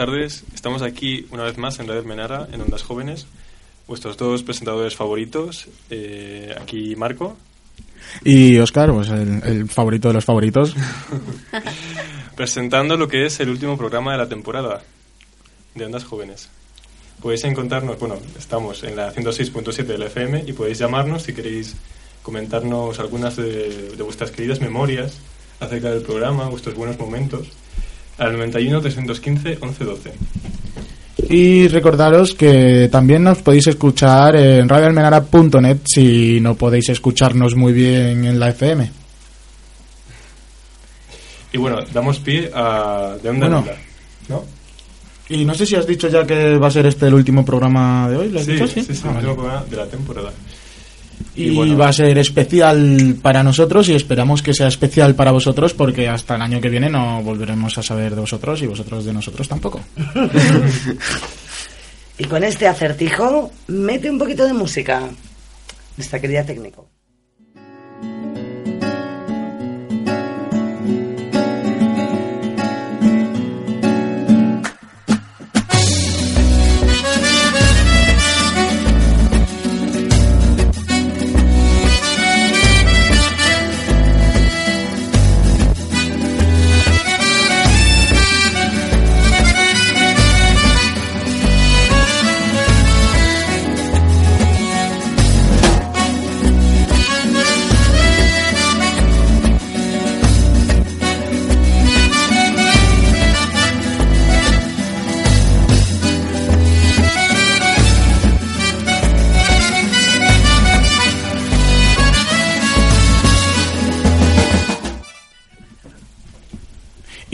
tardes. Estamos aquí una vez más en Radio Menara, en Ondas Jóvenes. Vuestros dos presentadores favoritos. eh, aquí Marco. Y Oscar, pues el, el favorito de los favoritos. presentando lo que es el último programa de la temporada de Ondas Jóvenes. Podéis encontrarnos, bueno, estamos en la 106.7 de la FM y podéis llamarnos si queréis comentarnos algunas de, de vuestras queridas memorias acerca del programa, vuestros buenos momentos, al 91 315 1112. Y recordaros que también nos podéis escuchar en radioalmenara.net si no podéis escucharnos muy bien en la FM. Y bueno, damos pie a De Onda en Bueno. Onda, ¿no? Y no sé si has dicho ya que va a ser este el último programa de hoy. ¿Lo has Sí, dicho? sí, sí, Ah, el vale. último programa de la temporada. Y, bueno. va a ser especial para nosotros y esperamos que sea especial para vosotros porque hasta el año que viene no volveremos a saber de vosotros y vosotros de nosotros tampoco. Y con este acertijo, mete un poquito de música. Nuestra querida técnico.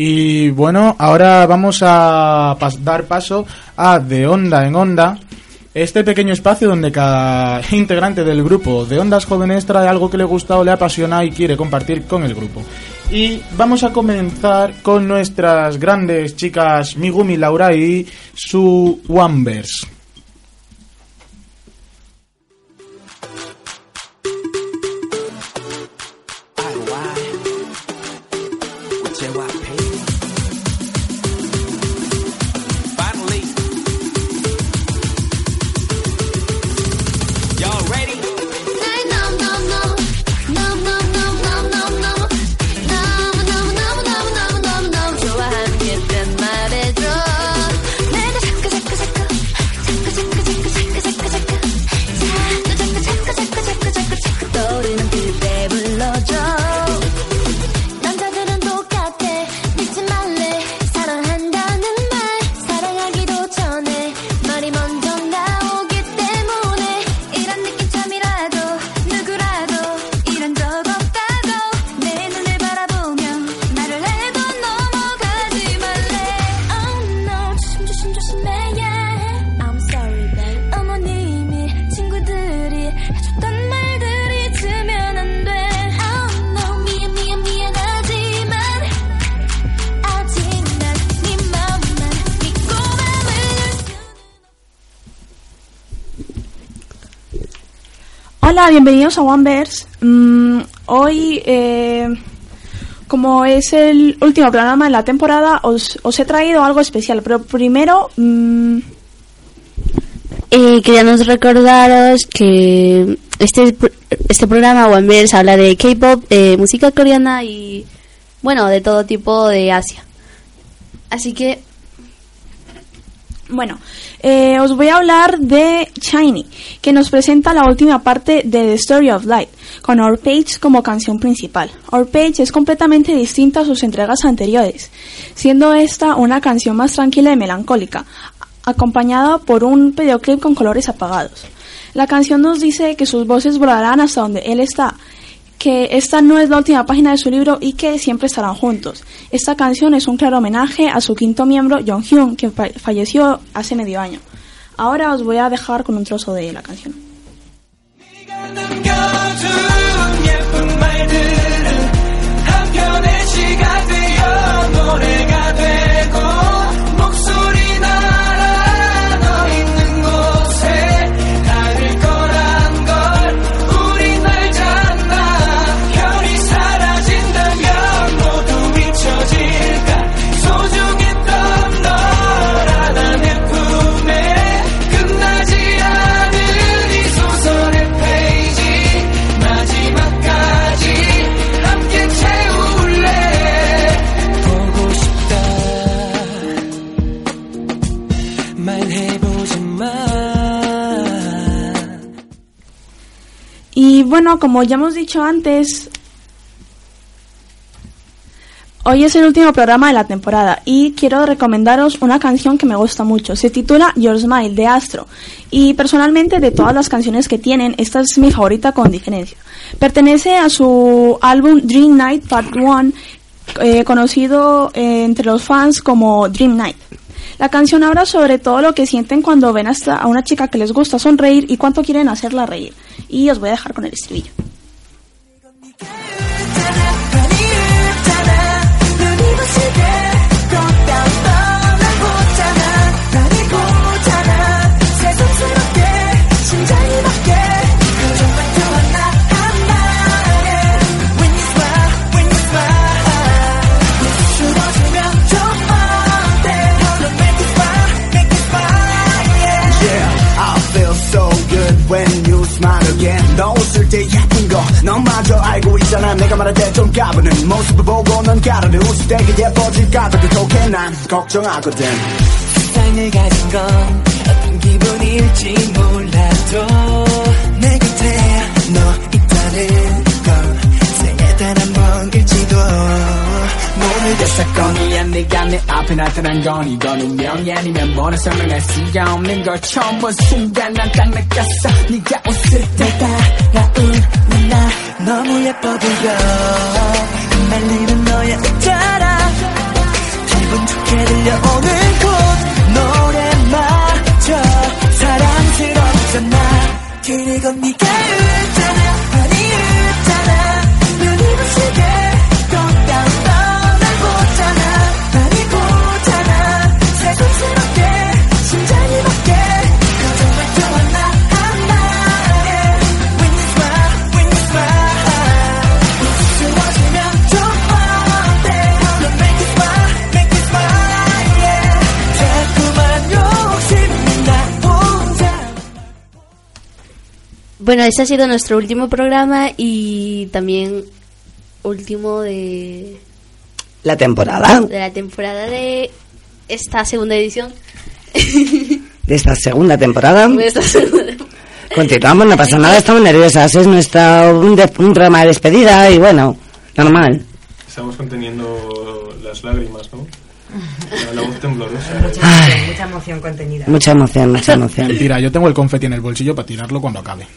Y bueno, ahora vamos a dar paso a De Onda en Onda, este pequeño espacio donde cada integrante del grupo de Ondas Jóvenes trae algo que le gusta o le apasiona y quiere compartir con el grupo. Y vamos a comenzar con nuestras grandes chicas Migumi Laura y su Wambers. Hola, bienvenidos a One Verse. Mm, hoy, eh, como es el último programa de la temporada, os, he traído algo especial. Pero primero, mm, Eh, recordaros que este, este programa One Verse habla de K-pop, música coreana y, bueno, de todo tipo de Asia. Así que, bueno, eh, os voy a hablar de Shiny, que nos presenta la última parte de The Story of Light, con Our Page como canción principal. Our Page es completamente distinta a sus entregas anteriores, siendo esta una canción más tranquila y melancólica, acompañada por un videoclip con colores apagados. La canción nos dice que sus voces volarán hasta donde él está, que esta no es la última página de su libro y que siempre estarán juntos. Esta canción es un claro homenaje a su quinto miembro, Jonghyun, que fa- falleció hace medio año. Ahora os voy a dejar con un trozo de la canción. Bueno, como ya hemos dicho antes, hoy es el último programa de la temporada y quiero recomendaros una canción que me gusta mucho. Se titula Your Smile de Astro y personalmente de todas las canciones que tienen, esta es mi favorita con diferencia. Pertenece a su álbum Dream Night Part 1, eh, conocido eh, entre los fans como Dream Night. La canción habla sobre todo lo que sienten cuando ven hasta a una chica que les gusta sonreír y cuánto quieren hacerla reír. Y os voy a dejar con el estribillo. Again. 너 웃을 때 예쁜 거, 너마저 알고 있잖아. 내가 말할 때 좀 까부는 모습을 보고 넌 가르르 웃을 때 그게 예뻐질까 더 좋게 난 걱정하거든. 세상을 가진 건 어떤 기분일지 몰라도 내 곁에 너 있다는 건 생애 단한 번 일지도 모르겠어 사건이야. 네가 내 앞에 나타난 건 이건 운명이 아니면 뭐라 설명할 수가 없는 걸 처음 본 순간 난 딱 느꼈어. 네가 웃을 때 따라온 나. 너무 예뻐 보여. 흩날리는 너의 웃자라. 기분 좋게 들려오는 꽃 노래마저 사랑스럽잖아. 그리고 네가 웃잖아 bueno, este ha sido nuestro último programa y también último de, La temporada de la temporada de esta segunda edición. de esta segunda temporada. De esta segunda temporada. Continuamos, no pasa nada, estamos nerviosas. Es nuestra, un, de- un programa de despedida y bueno, normal. Estamos conteniendo las lágrimas, ¿no? La, la voz temblorosa. Ay. Mucha emoción contenida. Mucha emoción, mucha emoción. Mira, yo tengo el confeti en el bolsillo para tirarlo cuando acabe.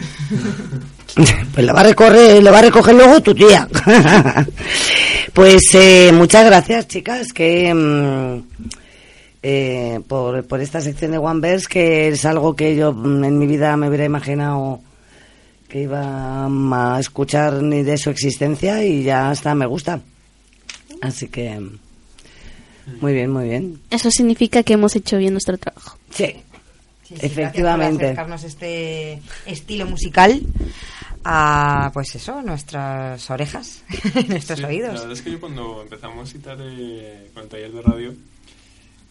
Pues lo va a recoger, lo va a recoger luego tu tía. pues eh, muchas gracias, chicas, que mm, eh, por, por esta sección de One Verse, que es algo que yo mm, en mi vida me hubiera imaginado que iba mm, a escuchar ni de su existencia y ya hasta me gusta. Así que muy bien, muy bien. Eso significa que hemos hecho bien nuestro trabajo. Sí, Sí, sí, efectivamente. Acercarnos este estilo musical a, pues eso, nuestras orejas, nuestros Sí, oídos. La verdad es que yo cuando empezamos y tal eh, con el taller de radio,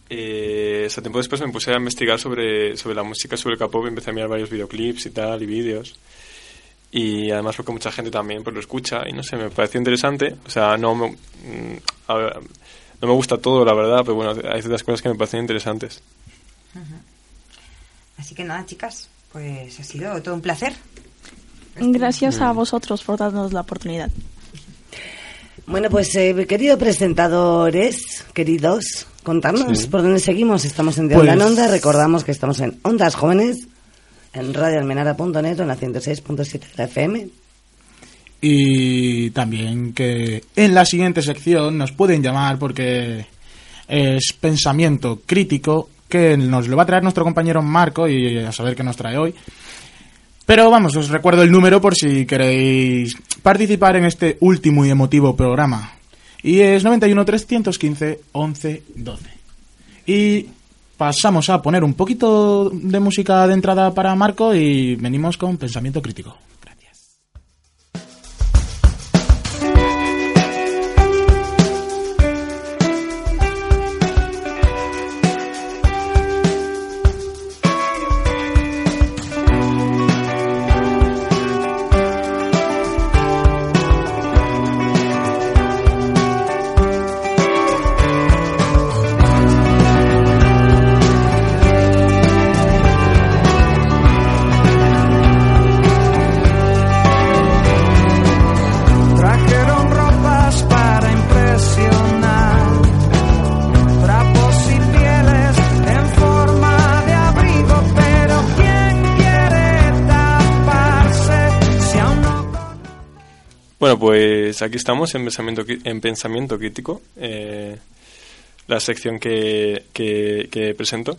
eh, ese tiempo después me puse a investigar sobre, sobre la música, sobre el K-pop, y empecé a mirar varios videoclips y tal, y vídeos. Y además porque mucha gente también pues, lo escucha y no sé, me pareció interesante. O sea, no me, mm, a ver, no me gusta todo, la verdad, pero bueno, hay ciertas cosas que me parecen interesantes. Así que nada, chicas, pues ha sido todo un placer. Gracias a vosotros por darnos la oportunidad. Bueno, pues eh, querido presentadores, queridos, contarnos Sí. por dónde seguimos. Estamos en De Pues- Onda en Onda, recordamos que estamos en Ondas Jóvenes, en radioalmenara.net o en la 106.7 de la FM. Y también que en la siguiente sección nos pueden llamar porque es pensamiento crítico que nos lo va a traer nuestro compañero Marco y a saber qué nos trae hoy. Pero vamos, os recuerdo el número por si queréis participar en este último y emotivo programa. Y es 91 315 11 12. Y pasamos a poner un poquito de música de entrada para Marco y venimos con pensamiento crítico. Bueno, pues aquí estamos en Pensamiento, en pensamiento Crítico, eh, la sección que, que, presento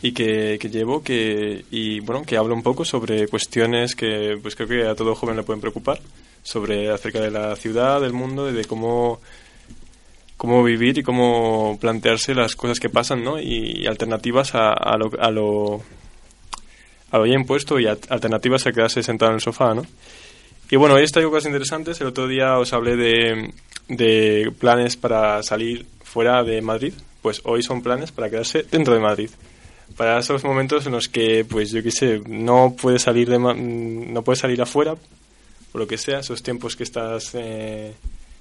y que, que llevo que, y bueno, que hablo un poco sobre cuestiones que pues creo que a todo joven le pueden preocupar, sobre acerca de la ciudad, del mundo y de cómo, cómo vivir y cómo plantearse las cosas que pasan, ¿no? Y, alternativas a, a lo, a lo a lo ya impuesto y alternativas a quedarse sentado en el sofá, ¿no? Y bueno, hoy traigo cosas interesantes. El otro día os hablé de, planes para salir fuera de Madrid. Pues hoy son planes para quedarse dentro de Madrid. Para esos momentos en los que, pues yo qué sé, no puedes salir de no puedes salir afuera, por lo que sea, esos tiempos que estás eh,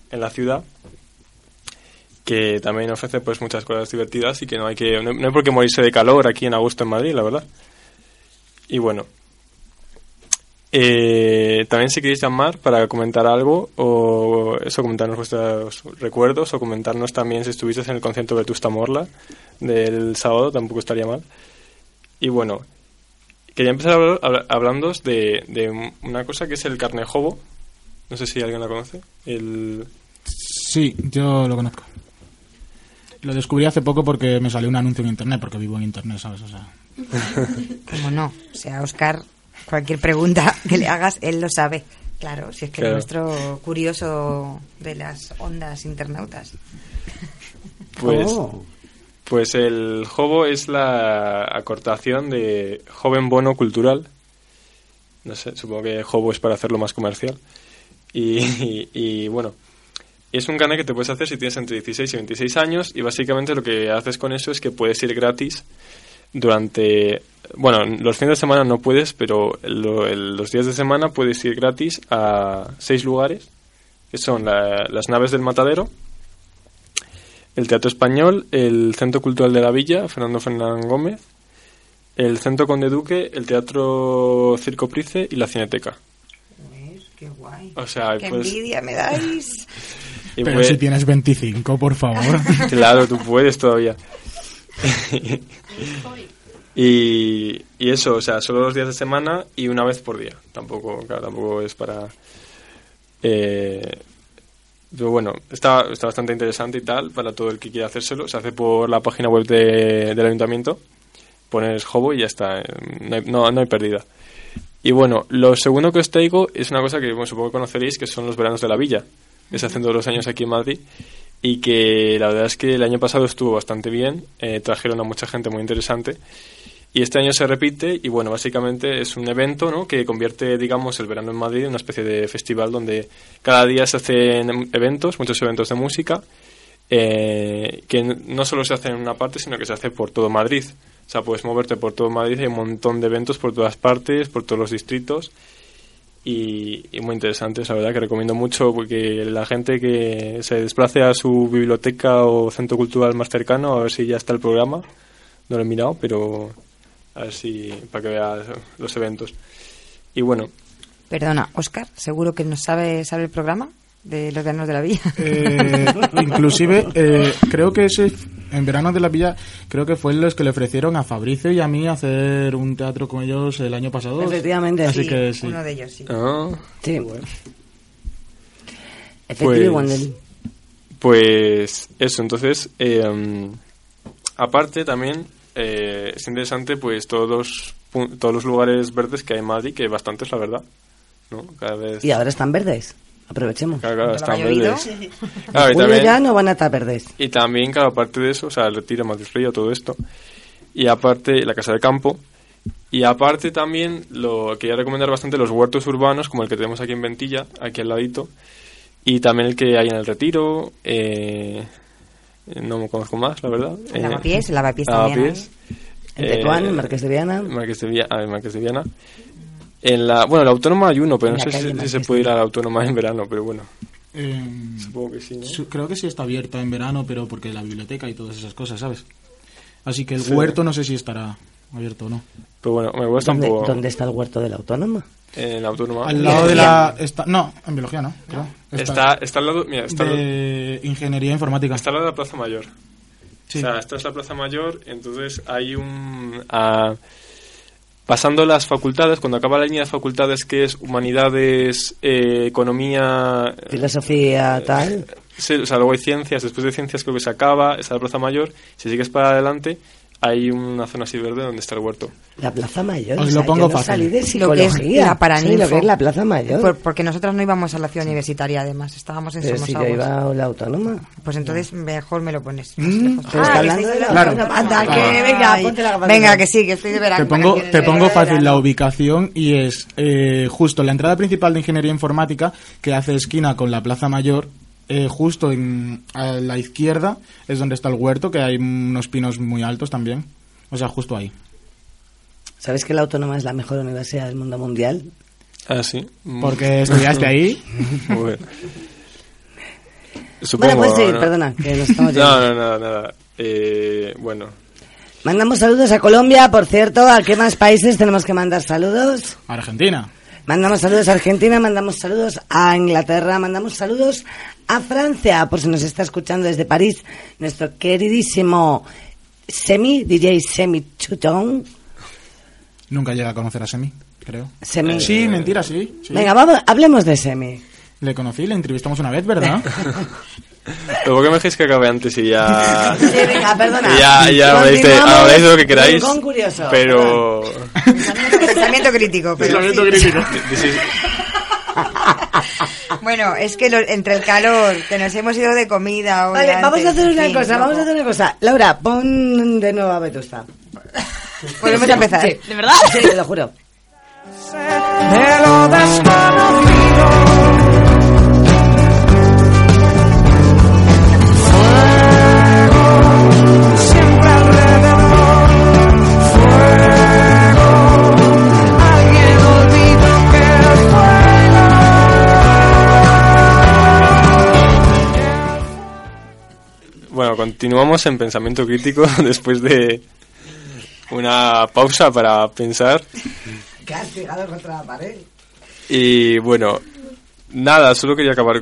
en la ciudad, que también ofrece pues muchas cosas divertidas y que no hay que no, no hay por qué morirse de calor aquí en agosto en Madrid, la verdad. Y bueno, eh, también si queréis llamar para comentar algo o eso, comentarnos vuestros recuerdos o comentarnos también si estuvisteis en el concierto de Vetusta Morla del sábado, tampoco estaría mal. Y bueno, quería empezar habl- habl- hablando de, de una cosa que es el carnejobo. No sé si alguien la conoce. El... Sí, yo lo conozco. Lo descubrí hace poco porque me salió un anuncio en internet, porque vivo en internet, ¿sabes? O sea, Como no, o sea, Oscar, cualquier pregunta que le hagas, él lo sabe. Claro, si es que Claro. es nuestro curioso de las ondas internautas. Pues, Oh. pues el jobo es la acortación de joven bono cultural. No sé, supongo que jobo es para hacerlo más comercial. Y, y- y, bueno, es un carnet que te puedes hacer si tienes entre 16 y 26 años y básicamente lo que haces con eso es que puedes ir gratis durante... Bueno, los fines de semana no puedes, pero lo- el- los días de semana puedes ir gratis a seis lugares, que son la- las naves del matadero, el Teatro Español, el Centro Cultural de la Villa, Fernando Fernán Gómez, el Centro Conde Duque, el Teatro Circo Price y la Cineteca. Qué guay. O sea, Qué pues- envidia me dais. Y pero pues- si tienes 25, por favor. Claro, tú puedes todavía. y, y eso, o sea, solo los días de semana y una vez por día. Tampoco, claro, tampoco es para... Eh, pero bueno, está, está bastante interesante y tal para todo el que quiera hacérselo. Se hace por la página web de- del ayuntamiento. Pones Hobo y ya está. eh, No hay, no, no hay pérdida. Y bueno, lo segundo que os traigo es una cosa que bueno, supongo que conoceréis, que son los veranos de la villa, que se hacen todos los años aquí en Madrid. Y que la verdad es que el año pasado estuvo bastante bien. eh, trajeron a mucha gente muy interesante. Y este año se repite y bueno, básicamente es un evento ¿no? que convierte, digamos, el verano en Madrid en una especie de festival donde cada día se hacen eventos, muchos eventos de música, eh, que no solo se hacen en una parte, sino que se hace por todo Madrid. O sea, puedes moverte por todo Madrid, hay un montón de eventos por todas partes, por todos los distritos. Y, y muy interesantes, la verdad que recomiendo mucho porque la gente que se desplace a su biblioteca o centro cultural más cercano a ver si ya está el programa. No lo he mirado, pero a ver si para que veas los eventos. Y bueno, Perdona, Oscar, seguro que no sabe, sabe el programa de los veranos de la villa. Eh, inclusive, eh, creo que ese, en verano de la villa, creo que fue los que le ofrecieron a Fabricio y a mí hacer un teatro con ellos el año pasado. Efectivamente. Así Sí, que sí. Uno de ellos, sí. ah, Sí. Pues-. Pues eso, entonces, eh, um, aparte también eh, es interesante pues todos los, todos los lugares verdes que hay en Madrid, que hay bastantes, la verdad. ¿no? Cada vez... Y ahora están verdes. Aprovechemos. Claro, claro, están verdes. Claro, y también- ya no van a estar verdes. Y también, cada parte de eso, o sea, el retiro, Madrid Río, todo esto. Y aparte, la casa de campo. Y aparte también, lo quería recomendar bastante los huertos urbanos, como el que tenemos aquí en Ventilla, aquí al ladito. Y también el que hay en el retiro. eh, no me conozco más, la verdad. El Eh, lavapiés, el lavapiés también lavapiés. En Tetuán, en Marqués de Viana. Marqués de Viana. En de Viana. En la, bueno, la autónoma hay uno, pero En no la sé si, si se de puede ir a la autónoma en verano, pero bueno, Eh, supongo que sí, ¿no? su- creo que sí está abierta en verano, pero porque la biblioteca y todas esas cosas, ¿sabes? Así que el Sí. huerto no sé si estará abierto o no. Pero bueno, me gusta un ¿Dónde, poco dónde está el huerto de la autónoma? en la autónoma. Al lado de la... Está, no, en biología no. creo. Está, está al lado, mira, está, al- de ingeniería informática. está al lado de la Plaza Mayor. Sí. O sea, esta es la Plaza Mayor, entonces hay un... ah, pasando las facultades, cuando acaba la línea de facultades que es humanidades, eh, economía... eh, Filosofía, tal. sí, o sea, luego hay ciencias, después de ciencias creo que se acaba, está la Plaza Mayor, si sigues para adelante hay una zona así verde donde está el huerto. La Plaza Mayor. Os lo pongo de Lo que es la. Sí, lo que es la Plaza Mayor. Por- porque nosotros no íbamos a la ciudad universitaria, además. Estábamos en Pero si yo iba a la autónoma. Pues entonces mejor me lo pones. Mm, está hablando de la Claro. autónoma. Anda, Claro. que venga, Ay, ponte la gafa Venga, que sí, que estoy de verano. Te pongo, te pongo fácil la ubicación y es eh, justo la entrada principal de Ingeniería Informática que hace esquina con la Plaza Mayor. Eh, justo en, a la izquierda es donde está el huerto, que hay unos pinos muy altos también. O sea, justo ahí. ¿Sabes que la autónoma es la mejor universidad del mundo mundial? Ah, sí. Porque estudiaste ahí. Muy bien. Supongo, bueno, pues sí, ¿no? perdona, que nos estamos No, no, nada, nada. Eh, bueno, Mandamos saludos a Colombia, por cierto. ¿A qué más países tenemos que mandar saludos? Argentina. Mandamos saludos a Argentina, mandamos saludos a Inglaterra, mandamos saludos a Francia, por si nos está escuchando desde París, nuestro queridísimo Semi, DJ Semi Chutón. Nunca llega a conocer a Semi, creo. Semi. Sí, mentira, sí. sí. Venga, vamos, hablemos de Semi. Le conocí, le entrevistamos una vez, ¿verdad? pero ¿por qué me dejéis que acabe antes y ya... Sí, venga, perdona. ya, ya habláis de, habláis de lo que queráis, Rincón curioso. pero... Pensamiento, pensamiento crítico. Pero sí. This is- Bueno, es que lo- entre el calor, que nos hemos ido de comida hoy Vale, vamos antes, a hacer una fin, cosa, un vamos a hacer una cosa. Laura, pon de nuevo a Vetusta. Volvemos a empezar. Sí. ¿De verdad? Sí, te lo juro. Bueno, continuamos en pensamiento crítico después de una pausa para pensar. Que has pegado contra la pared. Y bueno, nada, solo quería acabar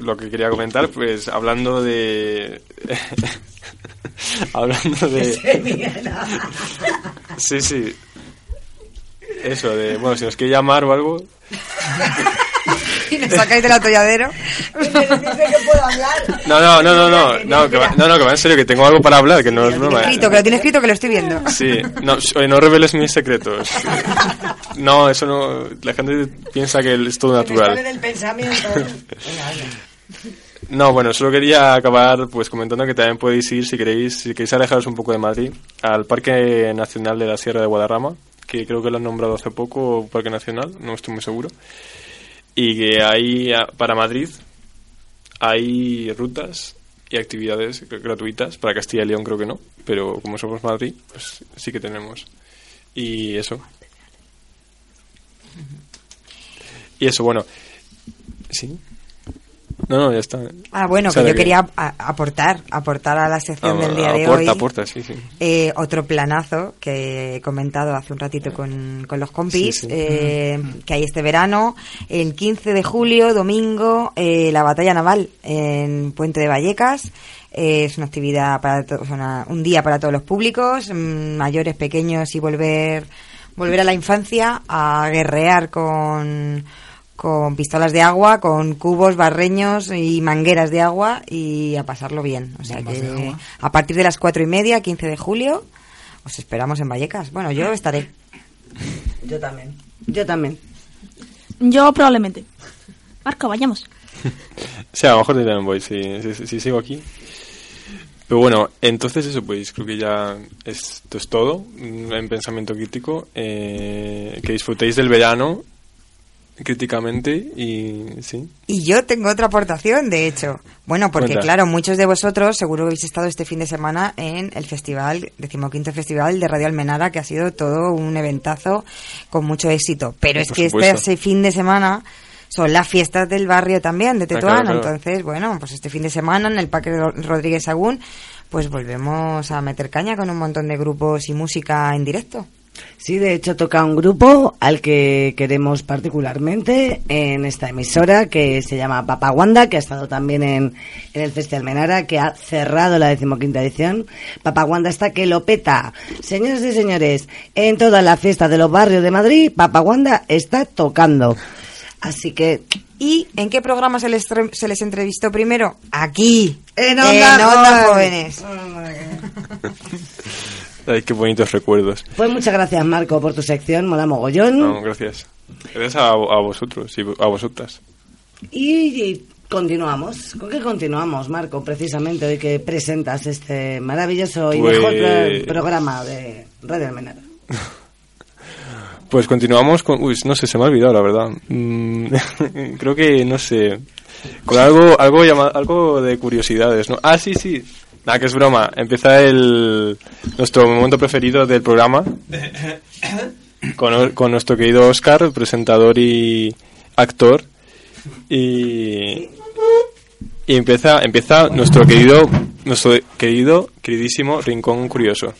lo que quería comentar, pues hablando de... hablando de... Sí, sí. Eso, de... Bueno, si nos quiere llamar o algo... Y nos sacáis del atolladero. Dice que puedo hablar. No, no, no, no, no, no, que va, no, no, que va en serio, que tengo algo para hablar, que no es broma. Escrito, que lo tiene escrito, que lo estoy viendo. Sí, no, no reveles mis secretos. No, eso no. La gente piensa que es todo me natural. del pensamiento. No, bueno, solo quería acabar pues comentando que también podéis ir, si queréis, si queréis alejaros un poco de Madrid, al Parque Nacional de la Sierra de Guadarrama, que creo que lo han nombrado hace poco Parque Nacional, no estoy muy seguro. Y que a- para Madrid, hay rutas y actividades gr- gratuitas. Para Castilla y León creo que no, pero como somos Madrid, pues sí que tenemos. Y eso. Y eso, bueno. Sí. No, no, ya está. Ah, bueno, O sea, que yo quería aportar, aportar a la sección Ah, del día de hoy. aporta, sí, sí. eh, otro planazo que he comentado hace un ratito con, con los compis, Sí, sí. eh, que hay este verano, el 15 de julio, domingo, eh, la batalla naval en Puente de Vallecas. Eh, es una actividad para una- un día para todos los públicos, mm, mayores, pequeños y volver volver a la infancia a guerrear con con pistolas de agua, con cubos, barreños y mangueras de agua y a pasarlo bien. O sea Bombas que a partir de las cuatro y media, 15 de julio, os esperamos en Vallecas. Bueno, yo estaré. Yo también. Yo también. Yo probablemente. Marco, vayamos. Sí, a lo mejor también voy, si, si, si sigo aquí. Pero bueno, entonces eso, pues creo que ya esto es todo en pensamiento crítico. Eh, que disfrutéis del verano críticamente y sí. Y yo tengo otra aportación, de hecho. Bueno, porque Cuenta. claro, muchos de vosotros seguro habéis estado este fin de semana en el festival, decimoquinto festival de Radio Almenara, que ha sido todo un eventazo con mucho éxito. Pero es Por que supuesto. este fin de semana son las fiestas del barrio también, de Ah, claro, Tetuán. claro. Entonces, bueno, pues este fin de semana en el Parque Ro- Rodríguez Sagún, pues volvemos a meter caña con un montón de grupos y música en directo. Sí, de hecho toca un grupo al que queremos particularmente en esta emisora que se llama Papaguanda, que ha estado también en, en el Festival Menara, que ha cerrado la decimoquinta edición. Papaguanda está que lo peta. Señores y señores, en toda la fiesta de los barrios de Madrid, Papaguanda está tocando. Así que ¿Y en qué programa se les, se les entrevistó primero? Aquí, En Onda Jóvenes. Ay, qué bonitos recuerdos. Pues muchas gracias Marco por tu sección, mola mogollón. No, gracias. Gracias a, a vosotros y a vosotras. Y, y continuamos. ¿Con qué continuamos, Marco? Precisamente hoy que presentas este maravilloso y Pues- mejor pro- programa de Radio Almenara. Pues continuamos con... Uy, no sé, se me ha olvidado, la verdad. Mm, creo que, no sé, con algo algo, llama- algo de curiosidades, ¿no? Ah, sí, sí. Nada, que es broma. Empieza el nuestro momento preferido del programa con, con nuestro querido Oscar, presentador y actor. Y, y empieza, empieza nuestro querido, nuestro querido, queridísimo Rincón Curioso.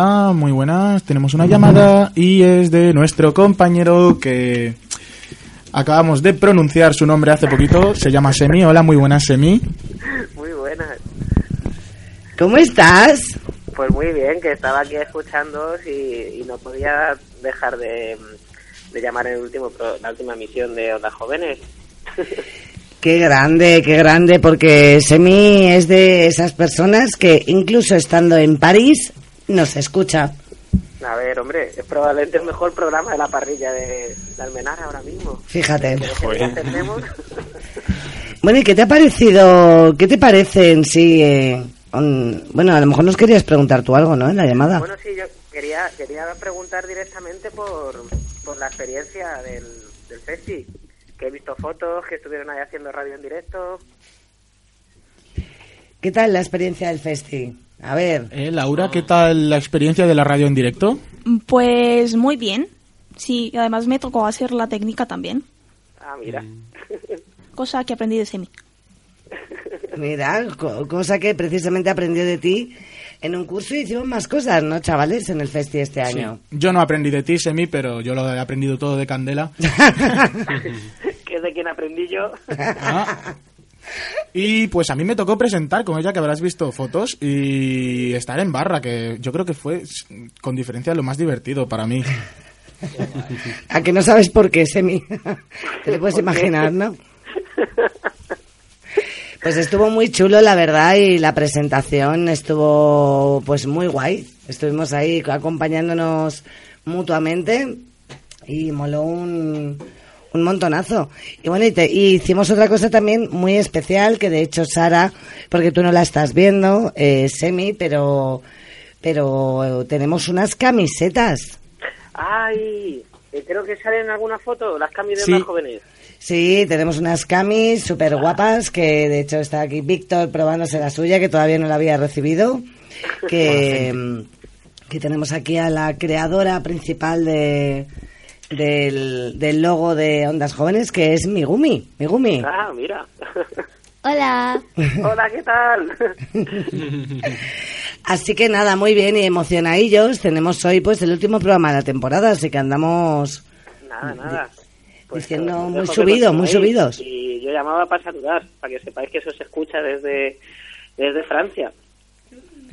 Hola, muy buenas. Tenemos una llamada y es de nuestro compañero que acabamos de pronunciar su nombre hace poquito. Se llama Semi. Hola, muy buenas, Semi. Muy buenas. ¿Cómo estás? Pues muy bien, que estaba aquí escuchándoos y, y no podía dejar de, de llamar en el último pro- la última emisión de Ondas Jóvenes. Qué grande, qué grande, porque Semi es de esas personas que incluso estando en París nos escucha. A ver, hombre, es probablemente el mejor programa de la parrilla de, de Almenara ahora mismo. Fíjate. Bueno, ¿y qué te ha parecido? ¿Qué te parece en sí? eh, un- bueno, a lo mejor nos querías preguntar tú algo, ¿no? En la llamada. Bueno, sí, yo quería, quería preguntar directamente por, por la experiencia del, del festi. Que he visto fotos, que estuvieron ahí haciendo radio en directo. ¿Qué tal la experiencia del festi? A ver. Eh, Laura, ¿qué tal la experiencia de la radio en directo? Pues muy bien. Sí, además me tocó hacer la técnica también. Ah, mira. Cosa que aprendí de Semi. Mira, co- cosa que precisamente aprendí de ti en un curso y hicimos más cosas, ¿no, chavales? En el festi este año. Yo no aprendí de ti, Semi, pero yo lo he aprendido todo de Candela. que es de quien aprendí yo. Ah. Y pues a mí me tocó presentar con ella, que habrás visto fotos, y estar en barra, que yo creo que fue con diferencia lo más divertido para mí. A que no sabes por qué, Semi. Te lo puedes imaginar, ¿no? Pues estuvo muy chulo, la verdad, y la presentación estuvo pues muy guay. Estuvimos ahí acompañándonos mutuamente y moló un, un montonazo. Y bueno, y, te- y hicimos otra cosa también muy especial, que de hecho Sara, porque tú no la estás viendo, eh, Semi, pero, pero tenemos unas camisetas. Ay, eh, creo que salen en alguna foto las cambios de Sí. más jóvenes. Sí, tenemos unas camis súper guapas, que de hecho está aquí Víctor probándose la suya, que todavía no la había recibido, que, que tenemos aquí a la creadora principal de, del, del logo de Ondas Jóvenes, que es Migumi. Migumi. Ah, mira. Hola. Hola, ¿qué tal? Así que nada, muy bien y emocionadillos. Tenemos hoy pues el último programa de la temporada, así que andamos nada, nada. diciendo os muy subidos, muy subidos. Y yo llamaba para saludar, para que sepáis que eso se escucha desde, desde Francia.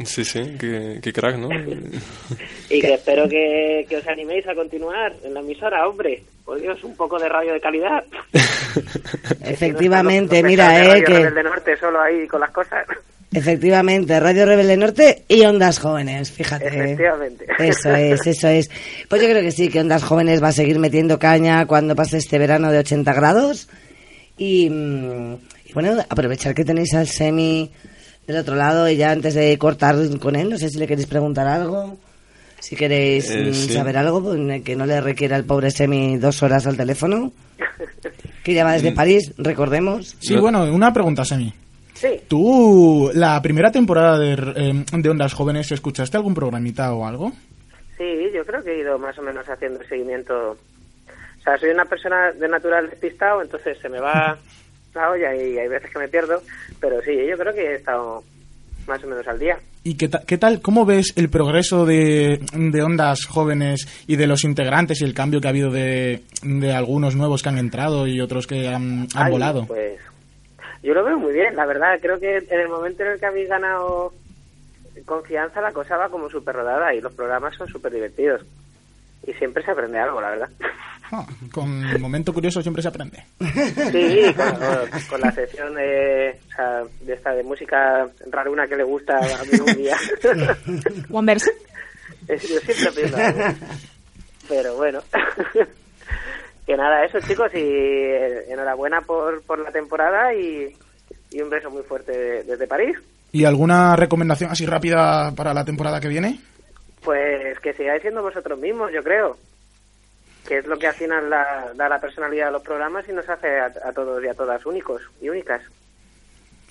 Sí, sí, qué, qué crack, ¿no? Y que espero que, que os animéis a continuar en la emisora, hombre. Por Dios, un poco de radio de calidad. Efectivamente, No mira, eh, Radio que Rebelde Norte solo ahí con las cosas. efectivamente, Radio Rebelde Norte y Ondas Jóvenes, fíjate. Efectivamente. Eso es, eso es. Pues yo creo que sí, que Ondas Jóvenes va a seguir metiendo caña cuando pase este verano de 80 grados. Y, mm, y bueno, aprovechar que tenéis al semi del otro lado y ya antes de cortar con él, no sé si le queréis preguntar algo. Si queréis Eh, mm, sí. saber algo, pues, que no le requiera al pobre semi dos horas al teléfono. Que llama desde París, recordemos. Sí, bueno, una pregunta, Semi. Sí. ¿Tú, la primera temporada de, eh, de Ondas Jóvenes, escuchaste algún programita o algo? Sí, yo creo que he ido más o menos haciendo el seguimiento. O sea, soy una persona de natural despistado, entonces se me va la olla y hay veces que me pierdo. Pero sí, yo creo que he estado más o menos al día. ¿Y qué, ta- qué tal, cómo ves el progreso de, de Ondas Jóvenes y de los integrantes y el cambio que ha habido de, de algunos nuevos que han entrado y otros que han, han Ay, volado? Pues yo lo veo muy bien, la verdad. Creo que en el momento en el que habéis ganado confianza, la cosa va como súper rodada y los programas son súper divertidos. Y siempre se aprende algo, la verdad. Ah, con momento curioso siempre se aprende. Sí, con, con la sección de, o sea, de esta de música raruna que le gusta a mí un día. One Verse. Yo siempre aprendo algo. Pero bueno. que nada, eso chicos, y eh, enhorabuena por, por la temporada y, y un beso muy fuerte de- desde París. ¿Y alguna recomendación así rápida para la temporada que viene? Pues que sigáis siendo vosotros mismos, yo creo. Que es lo que al final la- da la personalidad a los programas y nos hace a, a todos y a todas únicos y únicas.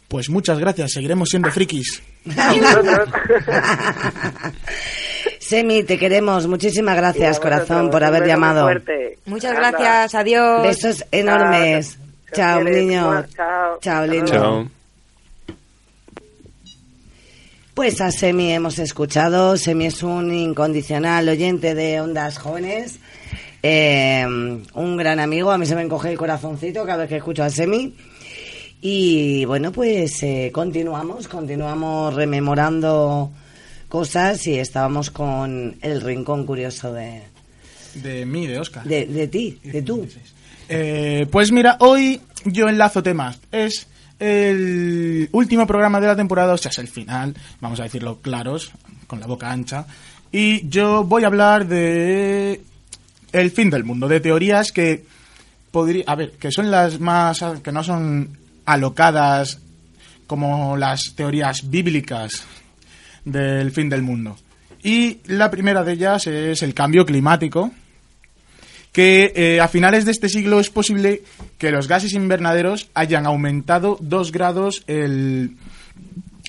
Pues muchas gracias, seguiremos siendo frikis. Semi, te queremos. Muchísimas gracias, corazón, por haber llamado. Muchas Anda. gracias, adiós. Besos enormes. Chao, niño. Chao. Chao, lindo. Chao. Pues a Semi hemos escuchado. Semi es un incondicional oyente de Ondas Jóvenes. Eh, un gran amigo. A mí se me encoge el corazoncito cada vez que escucho a Semi. Y bueno, pues eh, continuamos, continuamos rememorando cosas y estábamos con el rincón curioso de, De mí, de Oscar. de, de ti, de tú. Eh, pues mira, hoy yo enlazo temas. Es el último programa de la temporada, o sea, es el final, vamos a decirlo claros, con la boca ancha. Y yo voy a hablar de el fin del mundo, de teorías que podría, a ver, que son las más, que no son alocadas como las teorías bíblicas del fin del mundo. Y la primera de ellas es el cambio climático, que eh, a finales de este siglo es posible que los gases invernaderos hayan aumentado dos grados el,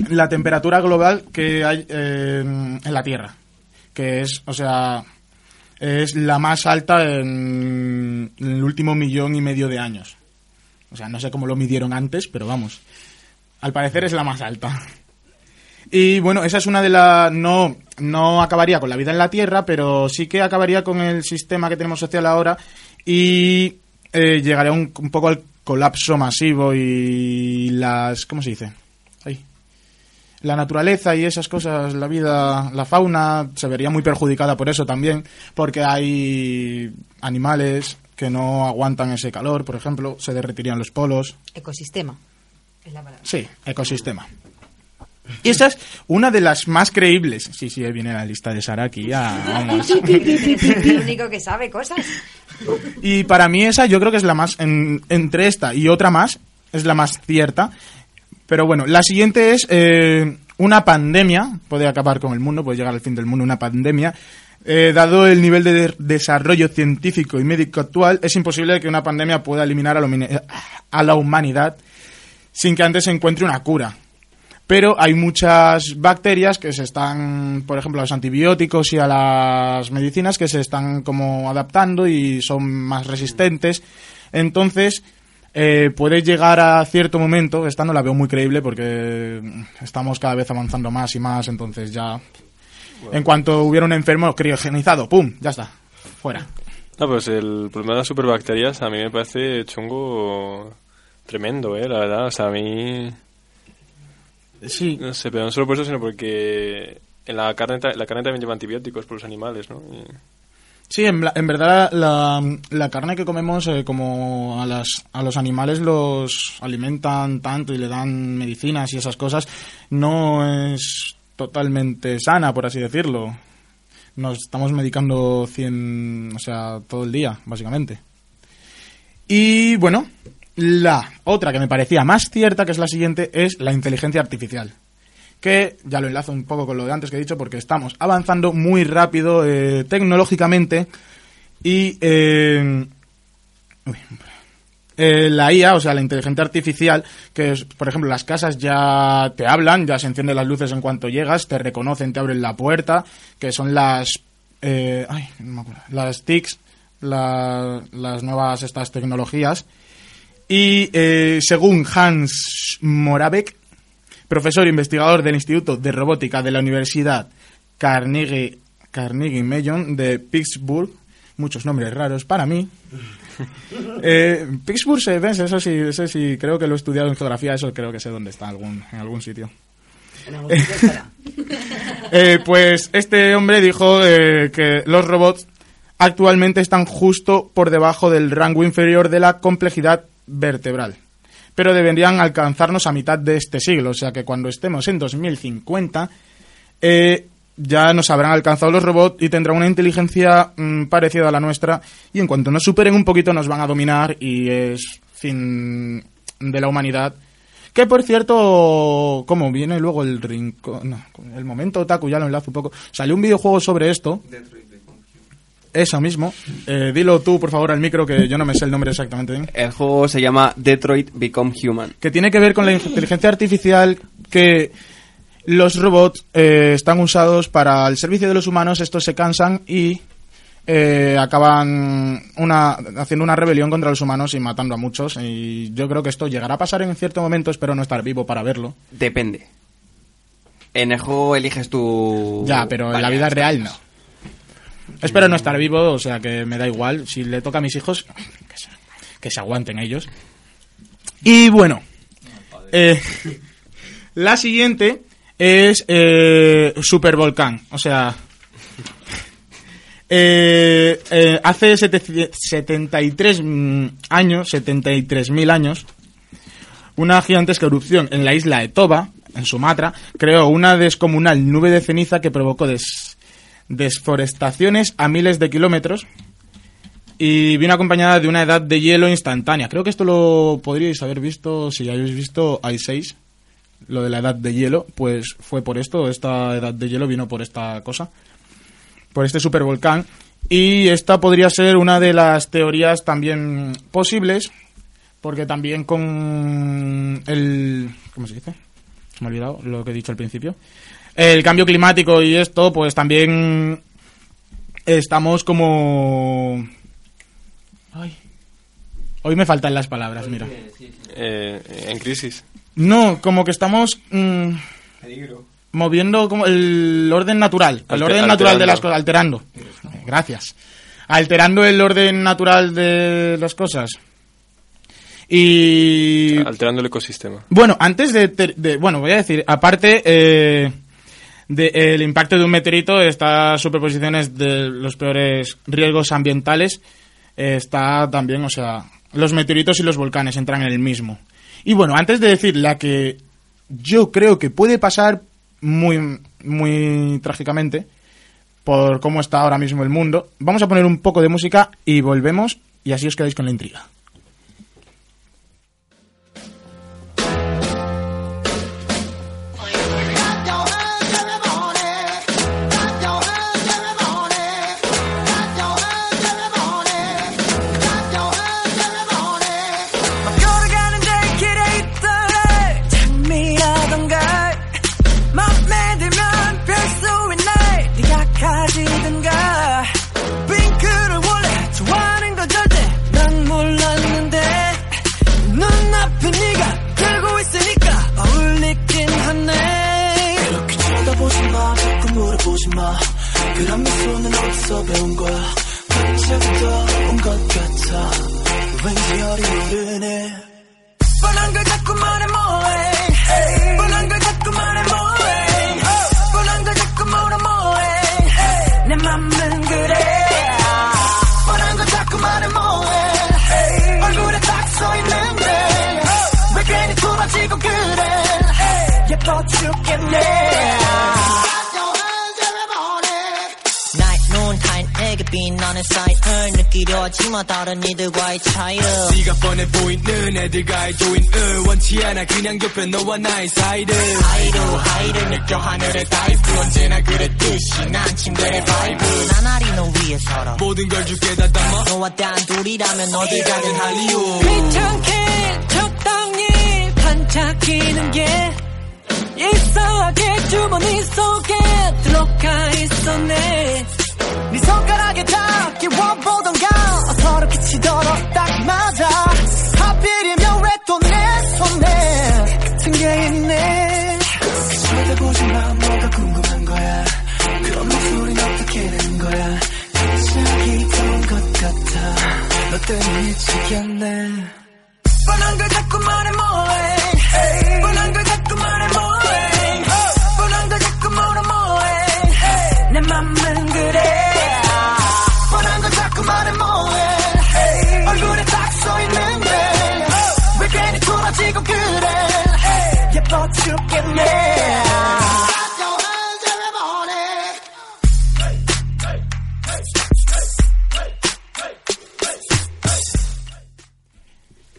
la temperatura global que hay eh, en la Tierra, que es, o sea, es la más alta en el último millón y medio de años. O sea, no sé cómo lo midieron antes, pero vamos. Al parecer es la más alta. Y bueno, esa es una de las... No, no acabaría con la vida en la Tierra, pero sí que acabaría con el sistema que tenemos social ahora y eh, llegaría un, un poco al colapso masivo y las... ¿Cómo se dice? La naturaleza y esas cosas, la vida, la fauna, se vería muy perjudicada por eso también, porque hay animales que no aguantan ese calor, por ejemplo, se derretirían los polos. Ecosistema. Es la palabra. Sí, ecosistema. Y esa es una de las más creíbles. Sí, sí, ahí viene la lista de Sara aquí. ya, vamos. El único que sabe cosas. Y para mí esa yo creo que es la más, en- entre esta y otra más, es la más cierta. Pero bueno, la siguiente es eh, una pandemia, puede acabar con el mundo, puede llegar al fin del mundo una pandemia. Eh, dado el nivel de de- desarrollo científico y médico actual, es imposible que una pandemia pueda eliminar a la, a la humanidad sin que antes se encuentre una cura. Pero hay muchas bacterias que se están, por ejemplo, a los antibióticos y a las medicinas que se están como adaptando y son más resistentes. Entonces, eh, puede llegar a cierto momento, esta no la veo muy creíble porque estamos cada vez avanzando más y más, entonces ya... En cuanto hubiera un enfermo criogenizado, ¡pum! Ya está, fuera. No, pues el problema de las superbacterias a mí me parece chungo tremendo, ¿eh? La verdad, o sea, a mí... Sí. No sé, pero no solo por eso, sino porque en la carne, la carne también lleva antibióticos por los animales, ¿no? Y- Sí, en, en verdad la, la carne que comemos, eh, como a, las, a los animales los alimentan tanto y le dan medicinas y esas cosas, no es totalmente sana, por así decirlo. Nos estamos medicando 100, o sea, todo el día, básicamente. Y bueno, la otra que me parecía más cierta, que es la siguiente, es la inteligencia artificial que ya lo enlazo un poco con lo de antes que he dicho porque estamos avanzando muy rápido eh, tecnológicamente y eh, uy, eh, la IA, o sea, la inteligencia artificial, que por ejemplo, las casas ya te hablan, ya se encienden las luces en cuanto llegas, te reconocen, te abren la puerta, que son las, eh, ay, no me acuerdo, las TICs, la- las nuevas estas tecnologías. Y eh, según Hans Moravec, profesor investigador del Instituto de Robótica de la Universidad Carnegie, Carnegie Mellon de Pittsburgh, muchos nombres raros para mí. Eh, Pittsburgh, se ves, eso sí, eso sí, creo que lo he estudiado en geografía, eso creo que sé dónde está, algún, en algún sitio. Eh, pues este hombre dijo eh, que los robots actualmente están justo por debajo del rango inferior de la complejidad vertebral, pero deberían alcanzarnos a mitad de este siglo, o sea que cuando estemos en 2050 eh, ya nos habrán alcanzado los robots y tendrán una inteligencia mm, parecida a la nuestra y en cuanto nos superen un poquito nos van a dominar y es fin de la humanidad. Que por cierto, como viene luego el rincón, no, el momento otaku, ya lo enlazo un poco, salió un videojuego sobre esto. Eso mismo. Eh, dilo tú, por favor, al micro, que yo no me sé el nombre exactamente bien. El juego se llama Detroit Become Human. Que tiene que ver con la inteligencia artificial que los robots eh, están usados para el servicio de los humanos, estos se cansan y eh, acaban una, haciendo una rebelión contra los humanos y matando a muchos. Y yo creo que esto llegará a pasar en cierto momento, espero no estar vivo para verlo. Depende. En el juego eliges tu... Ya, pero en la vida real no. Espero no estar vivo, o sea que me da igual. Si le toca a mis hijos, que se, que se aguanten ellos. Y bueno, eh, la siguiente es eh, Supervolcán. O sea, eh, eh, hace sete- 73 mm, años, 73.000 años, una gigantesca erupción en la isla de Toba, en Sumatra, creó una descomunal nube de ceniza que provocó des- desforestaciones a miles de kilómetros y vino acompañada de una edad de hielo instantánea. Creo que esto lo podríais haber visto si habéis visto i6, lo de la edad de hielo, pues fue por esto, esta edad de hielo vino por esta cosa, por este supervolcán. Y esta podría ser una de las teorías también posibles, porque también con el... ¿Cómo se dice? me ha olvidado lo que he dicho al principio. El cambio climático y esto, pues también estamos como... Ay. Hoy me faltan las palabras, mira. Eh, en crisis. No, como que estamos mm, moviendo como el orden natural, el Alter- orden natural de las cosas, alterando. Gracias. Alterando el orden natural de las cosas. Y Alterando el ecosistema. bueno, antes de, de- bueno, voy a decir, aparte eh, del impacto de un meteorito, estas superposiciones de los peores riesgos ambientales, eh, está también, o sea, los meteoritos y los volcanes entran en el mismo. Y bueno, antes de decir la que yo creo que puede pasar muy, muy trágicamente, por cómo está ahora mismo el mundo, vamos a poner un poco de música y volvemos y así os quedáis con la intriga. 자꾸 물어보지 마. 그런 미소는 어디서 배운 거야? 언제부터 온 것 같아. 왠지 오르네. 뻔한 걸 자꾸 말해 뭐해? 뻔한 걸 자꾸 말해 뭐해? 뻔한 걸 자꾸 물어 뭐해? 내 맘은 그래. 뻔한 걸 자꾸 말해 뭐해? 얼굴에 딱 써있는데 왜 괜히 돌아지고 그래? 예뻐 죽겠네 빛나는 사이을 느끼려 하지만 다른 이들과의 차이를 네가 뻔해 보이는 애들과의 조인을 원치 않아 그냥 옆에 너와 나의 사이를 하이로 하이를 느껴 하늘의 다이브 언제나 그랬듯이 난 침대의 바이브. 나날이 너 위에 서러 모든 걸 줄게 다 담아 너와 단둘이라면 어딜 가든 할리우드. 귀찮게 적당히 반짝이는 게 이상하게 주머니 속에 들어가 있었네 네 손가락에 닿기 원보던 가 서로 끼치도록 딱 맞아. 하필이면 왜 또 내 손에 같은 게 있네. 그렇게 쳐다보지 마. 뭐가 궁금한 거야? 그런 목소리는 어떻게 된 거야? 갑자기 좋은 것 같아. 너 때문에 미치겠네. 뻔한 걸 자꾸 말해 뭐해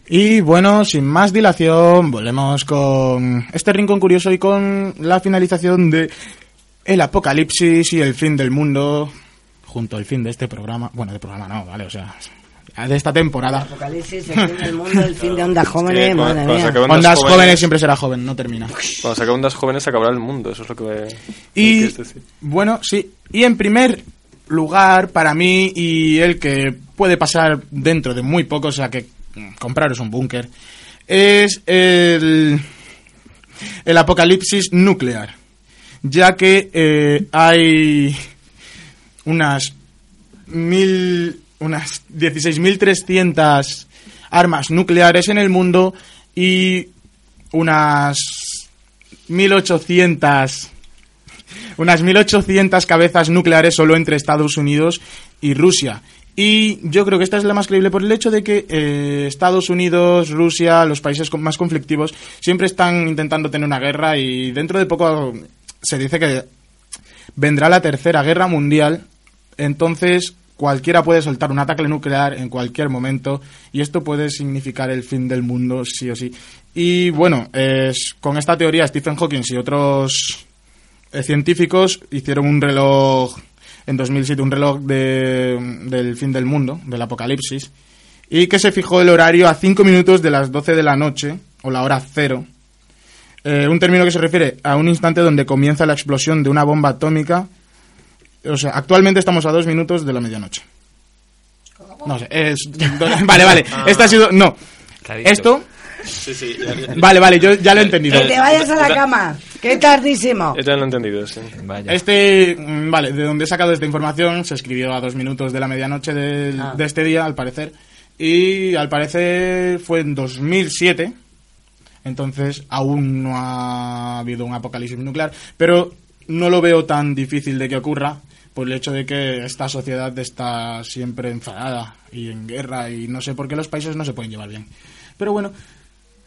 Y bueno, sin más dilación, volvemos con este rincón curioso y con la finalización de el apocalipsis y el fin del mundo, junto al fin de este programa. Bueno, de programa no, ¿vale? O sea, de esta temporada. Apocalipsis, el fin del mundo, el fin de Ondas Jóvenes, madre cuando mía. Ondas jóvenes- jóvenes siempre será joven, no termina. Cuando se acaben ondas jóvenes se acabará el mundo, eso es lo que me... Y decir. bueno, sí. Y en primer lugar, para mí, y el que puede pasar dentro de muy poco, o sea que compraros un búnker, es el, el apocalipsis nuclear. Ya que eh, hay unas mil, unas 16.300 armas nucleares en el mundo y unas 1.800 unas 1.800 cabezas nucleares solo entre Estados Unidos y Rusia. Y yo creo que esta es la más creíble por el hecho de que eh, Estados Unidos, Rusia, los países más conflictivos, siempre están intentando tener una guerra y dentro de poco se dice que vendrá la tercera guerra mundial. Entonces cualquiera puede soltar un ataque nuclear en cualquier momento y esto puede significar el fin del mundo sí o sí. Y bueno, es, con esta teoría Stephen Hawking y otros eh, científicos hicieron un reloj en 2007, un reloj de- del fin del mundo, del apocalipsis, y que se fijó el horario a 5 minutos de las 12 de la noche, o la hora cero, Eh, un término que se refiere a un instante donde comienza la explosión de una bomba atómica. O sea, actualmente estamos a dos minutos de la medianoche. No sé, es... Vale, vale. Este ha sido... No. Clarito. Esto... Sí, sí. ya- ya- Vale, vale, yo ya lo he entendido. Que te vayas a la cama. Qué tardísimo. Ya lo he entendido, sí. Este, mm, vale, de donde he sacado esta información, se escribió a dos minutos de la medianoche del- Ah. de este día, al parecer. Y al parecer fue en 2007. Entonces aún no ha habido un apocalipsis nuclear. Pero no lo veo tan difícil de que ocurra por el hecho de que esta sociedad está siempre enfadada y en guerra y no sé por qué los países no se pueden llevar bien. Pero bueno,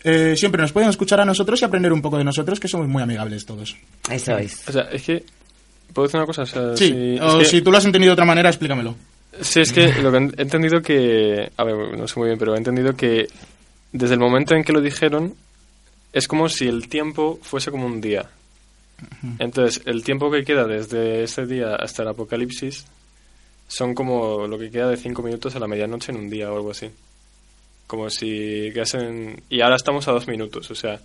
eh, siempre nos pueden escuchar a nosotros y aprender un poco de nosotros, que somos muy amigables todos. Eso es. O sea, es que... ¿Puedo decir una cosa? O sea, Sí, si- o que- si tú lo has entendido de otra manera, explícamelo. Sí, es que lo que he entendido que... A ver, no sé muy bien, pero he entendido que desde el momento en que lo dijeron es como si el tiempo fuese como un día. Entonces, el tiempo que queda desde ese día hasta el apocalipsis son como lo que queda de cinco minutos a la medianoche en un día o algo así. Como si quedasen... Y ahora estamos a dos minutos, o sea...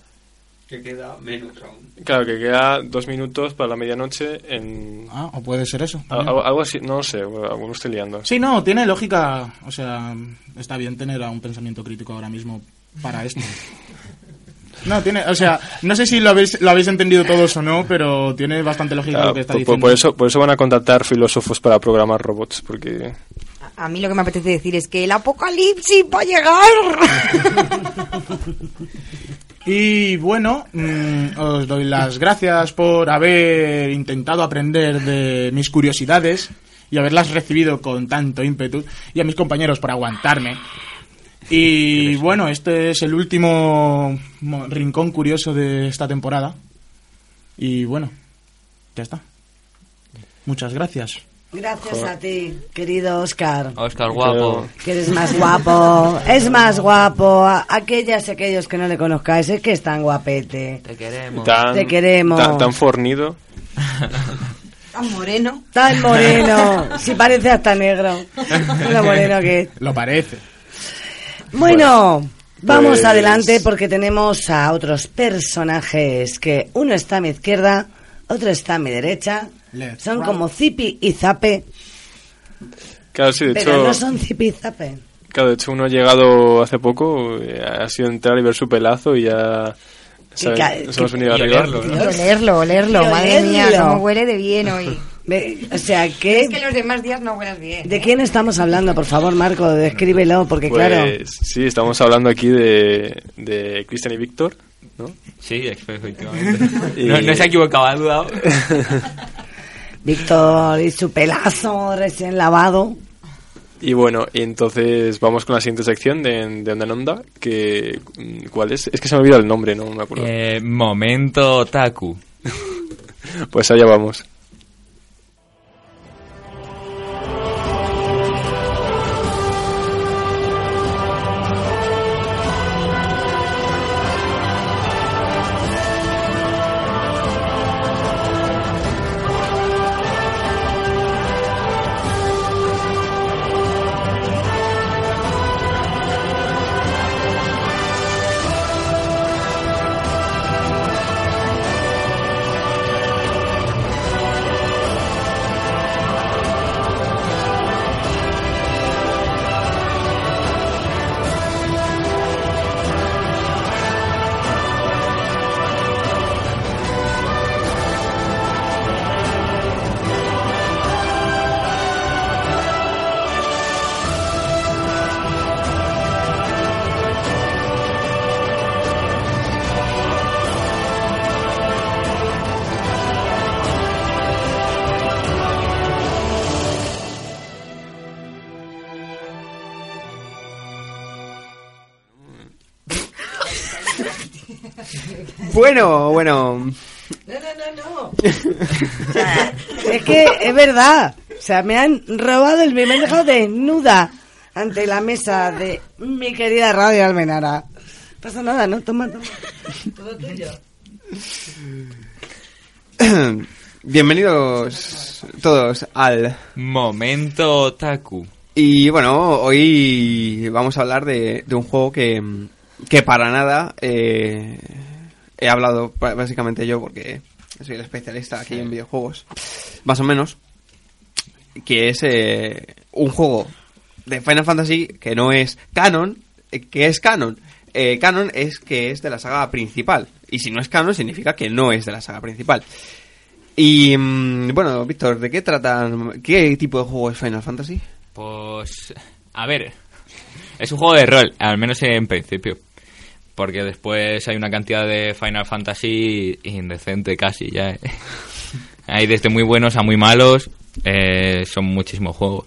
Que queda menos aún. Claro, que queda dos minutos para la medianoche en... Ah, o puede ser eso. Al- Algo, algo así, no lo sé, algo me estoy liando. Sí, no, tiene lógica. O sea, está bien tener a un pensamiento crítico ahora mismo para esto. No, tiene, o sea, no sé si lo habéis, lo habéis entendido todos o no, pero tiene bastante lógica Claro, lo que está por, diciendo. por eso, por eso van a contratar filósofos para programar robots, porque... A mí lo que me apetece decir es que el apocalipsis va a llegar. Y bueno, mm, os doy las gracias por haber intentado aprender de mis curiosidades y haberlas recibido con tanto ímpetu y a mis compañeros por aguantarme. Y bueno, este es el último mo- rincón curioso de esta temporada. Y bueno, ya está. Muchas gracias. Gracias a ti, querido Oscar. Oscar guapo. Que eres más guapo. Es más guapo. Aquellas y aquellos que no le conozcáis, es que es tan guapete. Te queremos. Tan, Te queremos. Tan, tan fornido. Tan moreno. Tan moreno. Si parece hasta negro. Lo moreno que es. Lo parece. Bueno, vamos pues- adelante porque tenemos a otros personajes que uno está a mi izquierda, otro está a mi derecha. Let's Son como Zipi y Zape, Claro, sí, de pero hecho... no son Zipi y Zape. Claro, de hecho uno ha llegado hace poco, eh, ha sido entrar y ver su pelazo y ya... ¿sabes? ca- Nos hemos que- venido y arriba. olerlo, ¿no? Y olerlo, olerlo. Y Madre mía, olerlo. cómo huele de bien hoy. O sea, ¿qué? Es que los demás días no huelas bien. ¿De quién estamos hablando? Por favor, Marco, descríbelo, porque Pues claro... sí, estamos hablando aquí de, de Cristian y Víctor, ¿no? Sí, efectivamente. Y- No, no se ha equivocado, ha dudado. Víctor y su pelazo recién lavado. Y bueno, y entonces vamos con la siguiente sección de, de Onda en Onda, que... mm, ¿Cuál es? Es que se me ha olvidado el nombre, no me acuerdo. Eh, momento Taku. Pues allá vamos. Bueno, bueno. No, no, no, no. O sea, es que es verdad. O sea, me han robado el... Me han dejado desnuda ante la mesa de mi querida Radio Almenara. No pasa nada, ¿no? Toma, toma. Todo tuyo. Bienvenidos todos al Momento Taku. Y bueno, hoy vamos a hablar de, de un juego que, que para nada eh, he hablado básicamente yo porque soy el especialista aquí en videojuegos, más o menos, que es eh, un juego de Final Fantasy que no es canon, eh, que es canon. Eh, canon es que es de la saga principal. Y si no es canon, significa que no es de la saga principal. Y mm, bueno, Víctor, ¿de qué tratan? ¿Qué tipo de juego es Final Fantasy? Pues, a ver, es un juego de rol, al menos en principio. Porque después hay una cantidad de Final Fantasy indecente casi ya. ¿eh? hay desde muy buenos a muy malos, eh, son muchísimos juegos.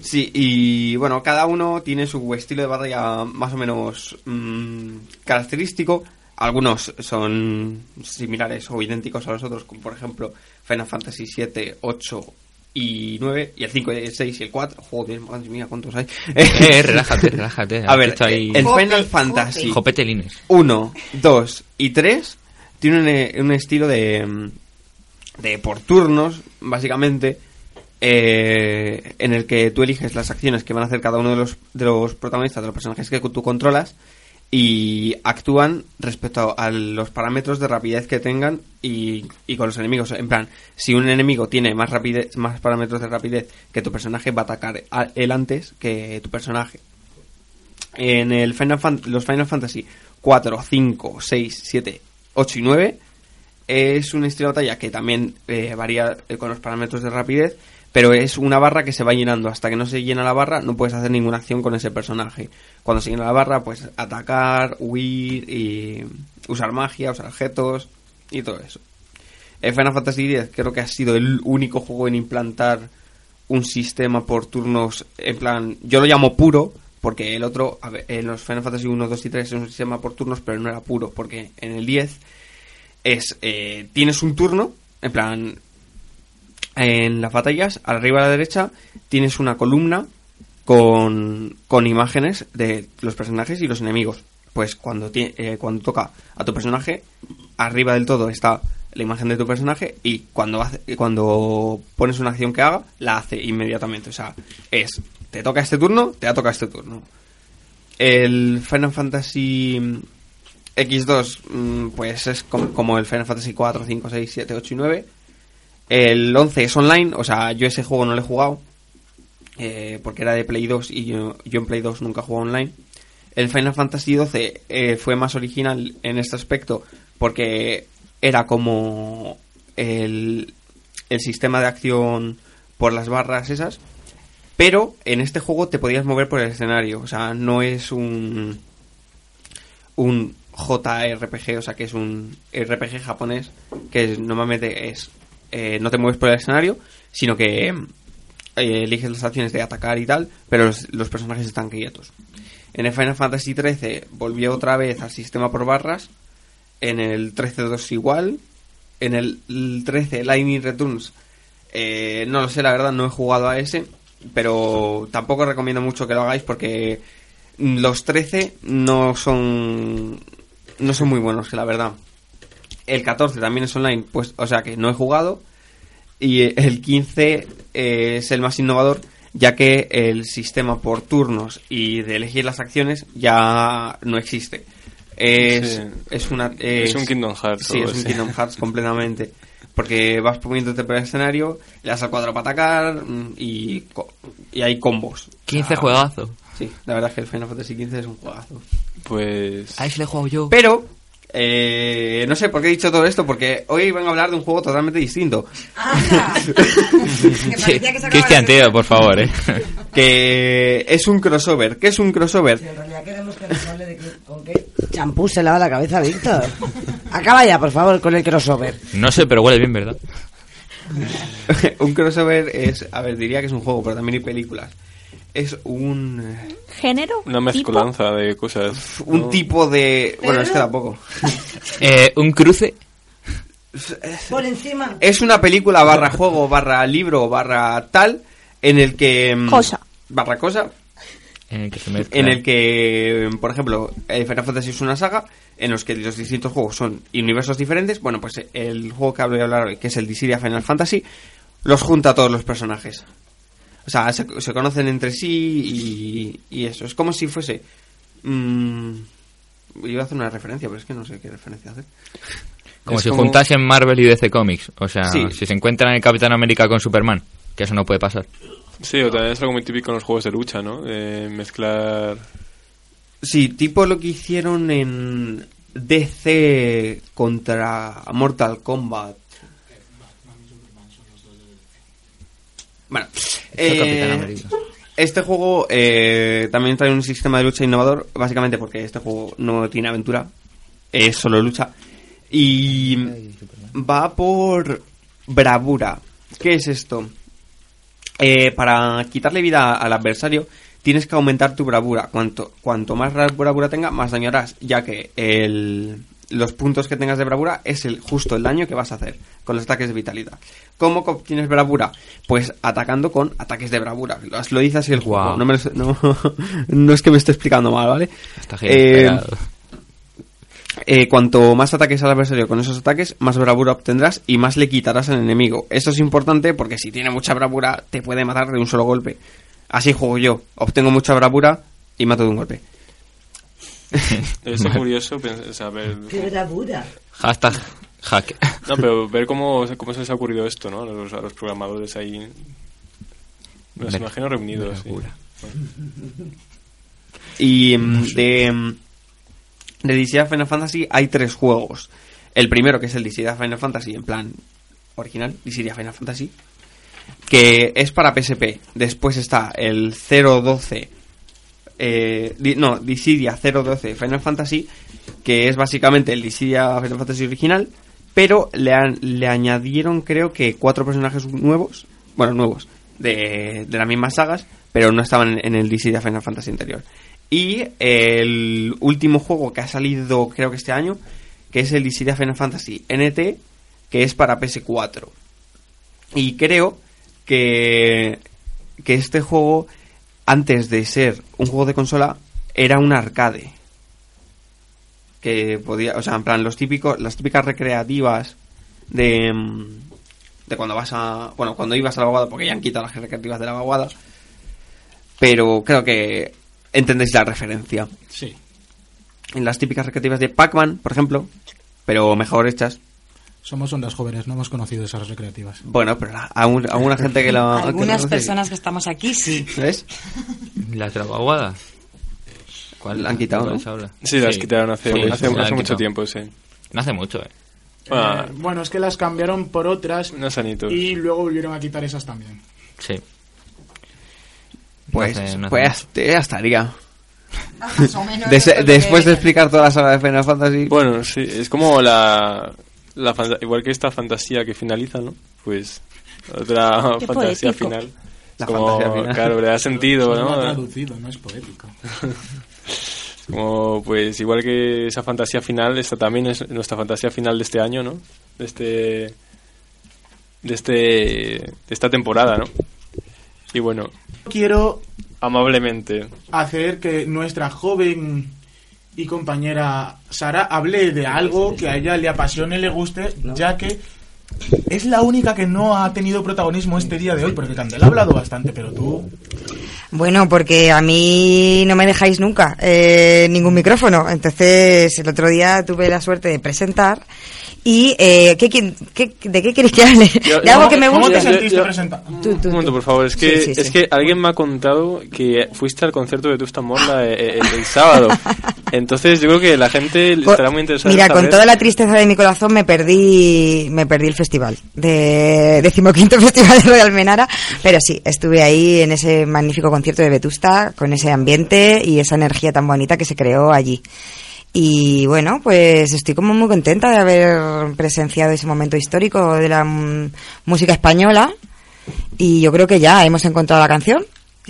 Sí, y bueno, cada uno tiene su estilo de batalla más o menos mm, característico. Algunos son similares o idénticos a los otros, como por ejemplo Final Fantasy 7, 8 y 9, y el 5, el 6 y el 4. Joder, madre mía, ¿cuántos hay? Eh, relájate, relájate. A ver, ahí- el Final Fantasy Jopetelines. 1, 2 y 3 tienen un, eh, un estilo de, mm, de por turnos, básicamente, eh, en el que tú eliges las acciones que van a hacer cada uno de los, de los protagonistas, de los personajes que tú controlas, y actúan respecto a los parámetros de rapidez que tengan y, con los enemigos. En plan, si un enemigo tiene más rapidez, más parámetros de rapidez que tu personaje, va a atacar él antes que tu personaje. En el Final los Final Fantasy 4, 5, 6, 7, 8 y 9 es un estilo de batalla que también eh, varía eh, con los parámetros de rapidez, pero es una barra que se va llenando. Hasta que no se llena la barra, no puedes hacer ninguna acción con ese personaje. Cuando se llena la barra, pues atacar, huir y usar magia, usar objetos y todo eso. El Final Fantasy X creo que ha sido el único juego en implantar un sistema por turnos, en plan, yo lo llamo puro, porque el otro, en los Final Fantasy 1, 2 y 3 es un sistema por turnos, pero no era puro, porque en el 10 es, eh, tienes un turno, en plan, en las batallas, arriba a la derecha, tienes una columna con, con imágenes de los personajes y los enemigos. Pues cuando, eh, cuando toca a tu personaje, arriba del todo está la imagen de tu personaje y cuando, hace, cuando pones una acción que haga, la hace inmediatamente. O sea, es, te toca este turno, te ha tocado este turno. El Final Fantasy X2, mm, pues es com- como el Final Fantasy 4, 5, 6, 7, 8 y 9. El 11 es online, o sea, yo ese juego no lo he jugado. eh, porque era de Play 2 y yo, yo en Play 2 nunca jugado online. El Final Fantasy 12 eh, fue más original en este aspecto porque era como el, el sistema de acción por las barras esas. Pero en este juego te podías mover por el escenario. O sea, no es un. Un JRPG, o sea, que es un RPG japonés. Que normalmente es. Eh, no te mueves por el escenario, sino que. eh, eliges las acciones de atacar y tal, pero los, personajes están quietos. En el Final Fantasy XIII volvió otra vez al sistema por barras. En el 13-2 igual. En el 13 Lightning Returns. eh, no lo sé, la verdad, no he jugado a ese. Pero tampoco recomiendo mucho que lo hagáis porque los 13 no son. No son muy buenos, la verdad. El 14 también es online, pues, o sea que no he jugado. Y el 15 eh, es el más innovador, ya que el sistema por turnos y de elegir las acciones ya no existe. Es, Sí. es una. Es un Kingdom Hearts Sí, es un. Kingdom Hearts completamente. Porque vas moviéndote por el escenario, le das al cuadro para atacar mm, y, co- y hay combos. 15 Ah, juegazo. Sí, la verdad es que el Final Fantasy XV es un juegazo. Pues. Ahí se le he jugado yo. Pero, eh, no sé por qué he dicho todo esto, porque hoy vengo a hablar de un juego totalmente distinto. Cristian, tío, por favor, eh. que es un crossover. ¿Qué es un crossover? En realidad queremos que nos hable de que- con qué champú se lava la cabeza, Víctor. Acaba ya, por favor, con el crossover. No sé, pero huele bien, ¿verdad? un crossover es, a ver, diría que es un juego, pero también hay películas. Es un eh, ¿Género? Una mezcolanza de cosas. un ¿no? tipo de, bueno, es que tampoco. Eh, un cruce. Por encima. Es una película barra juego, barra libro, barra tal, en el que... mm, Cosa. Barra cosa, En el que se mezcla. en el que, por ejemplo, eh, Final Fantasy es una saga en los que los distintos juegos son universos diferentes. Bueno, pues el juego que hablo de hablar hoy, que es el Dissidia Final Fantasy, los junta a todos los personajes. O sea, se, se conocen entre sí y, y eso. Es como si fuese... mm, iba a hacer una referencia, pero es que no sé qué referencia hacer. Como Es si juntasen Marvel y DC Comics. O sea, Sí. si se encuentran el Capitán América con Superman, que eso no puede pasar. Sí, o también es algo muy típico en los juegos de lucha, ¿no? Eh, mezclar... Sí, tipo lo que hicieron en DC contra Mortal Kombat. Bueno, eh, este juego eh, también trae un sistema de lucha innovador, básicamente porque este juego no tiene aventura, es solo lucha. Y va por bravura. ¿Qué es esto? Eh, para quitarle vida al adversario, tienes que aumentar tu bravura. Cuanto, cuanto más ra- bravura tenga, más daño harás, ya que el, los puntos que tengas de bravura es el justo el daño que vas a hacer con los ataques de vitalidad. ¿Cómo obtienes bravura? Pues atacando con ataques de bravura. Lo, lo dice así el juego. No, me lo- no, no es que me esté explicando mal, ¿vale? Está Eh, eh, cuanto más ataques al adversario con esos ataques, más bravura obtendrás y más le quitarás al enemigo. Eso es importante porque si tiene mucha bravura, te puede matar de un solo golpe. Así juego yo. Obtengo mucha bravura y mato de un golpe. Es curioso pens- saber... bravura. Hashtag hack. No, pero ver cómo, cómo se les ha ocurrido esto, ¿no? A los, a los programadores ahí... Me los imagino reunidos. sí. Y mm, de, mm, de a Final Fantasy hay tres juegos. El primero, que es el DC a Final Fantasy, en plan original, DC a Final Fantasy, que es para PSP. Después está el 012, eh, no, Dissidia 012 Final Fantasy, que es básicamente el Dissidia Final Fantasy original, pero le, le añadieron creo que cuatro personajes nuevos, bueno, nuevos, de, de las mismas sagas, pero no estaban en, en el Dissidia Final Fantasy anterior. Y el último juego que ha salido creo que este año, que es el Dissidia Final Fantasy NT, que es para PS4. Y creo que, que este juego, antes de ser un juego de consola, era un arcade. Que podía, o sea, en plan, los típicos, las típicas recreativas de, de cuando vas a, bueno, cuando ibas a la vaguada, porque ya han quitado las recreativas de la vaguada. Pero creo que entendéis la referencia. Sí. En las típicas recreativas de Pac-Man, por ejemplo, pero mejor hechas. Somos ondas jóvenes, no hemos conocido esas recreativas. Bueno, pero a, un- a una gente que la. que la Algunas conoce, personas que estamos aquí, sí. ¿Ves? ¿Las de la vaguada? ¿Cuál? La han quitado, ¿Cuál ¿no? se habla? Sí, las quitaron hace, Sí, hace, mucho tiempo, sí. No hace mucho, eh. Bueno, Eh, bueno, es que las cambiaron por otras unos anitos. y luego volvieron a quitar esas también. Sí. Pues, No hace- no hace pues ya estaría. Más o menos Des- es lo que- después de explicar toda la saga de Final Fantasy. Bueno, sí, es como la, la igual que esta fantasía que finaliza, ¿no? Pues otra fantasía poético. final. La como, fantasía final. Claro, le da sentido, No lo ha ¿no? traducido, no es poético. Como, pues igual que esa fantasía final, esta también es nuestra fantasía final de este año, ¿no? De este de este de esta temporada, ¿no? Y bueno, Quiero amablemente hacer que nuestra joven y compañera Sara hable de algo que a ella le apasione, le guste, ya que es la única que no ha tenido protagonismo este día de hoy, porque Candela ha hablado bastante, pero tú... Bueno, porque a mí no me dejáis nunca eh, ningún micrófono. Entonces, el otro día tuve la suerte de presentar. ¿Y eh, ¿qué, qué- de qué queréis que hable? Yo- ¿De algo no, que me ¿Cómo guste? te sentiste presentado? Tú, tú, Un momento, por favor. Es que, Sí, sí, es sí. que alguien me ha contado que fuiste al concierto de Tusta Morla eh, el, el sábado. Entonces, yo creo que la gente Co- estará muy interesada Mira, con toda la tristeza de mi corazón me perdí me perdí el festival de decimoquinto festival de Almenara, pero sí, estuve ahí en ese magnífico concierto de Vetusta con ese ambiente y esa energía tan bonita que se creó allí. Y bueno, pues estoy como muy contenta de haber presenciado ese momento histórico de la mm, música española y yo creo que ya hemos encontrado la canción.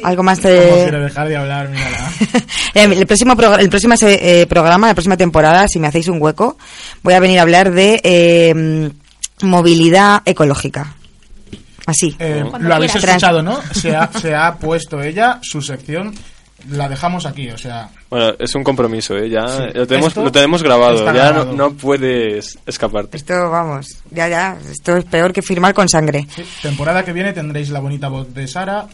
Algo más ¿Cómo de... quiere dejar de hablar? Mírala. El próximo, el próximo eh, programa, la próxima temporada, si me hacéis un hueco, voy a venir a hablar de eh, movilidad ecológica. Así. Eh, lo habéis quieras. escuchado, ¿no? Se ha, se ha puesto ella, su sección, la dejamos aquí, o sea... Bueno, es un compromiso, ¿eh? Ya Sí. lo, tenemos, Esto lo tenemos grabado. Ya grabado. No, no puedes escaparte. Esto, vamos, ya, ya, esto es peor que firmar con sangre. Sí, temporada que viene tendréis la bonita voz de Sara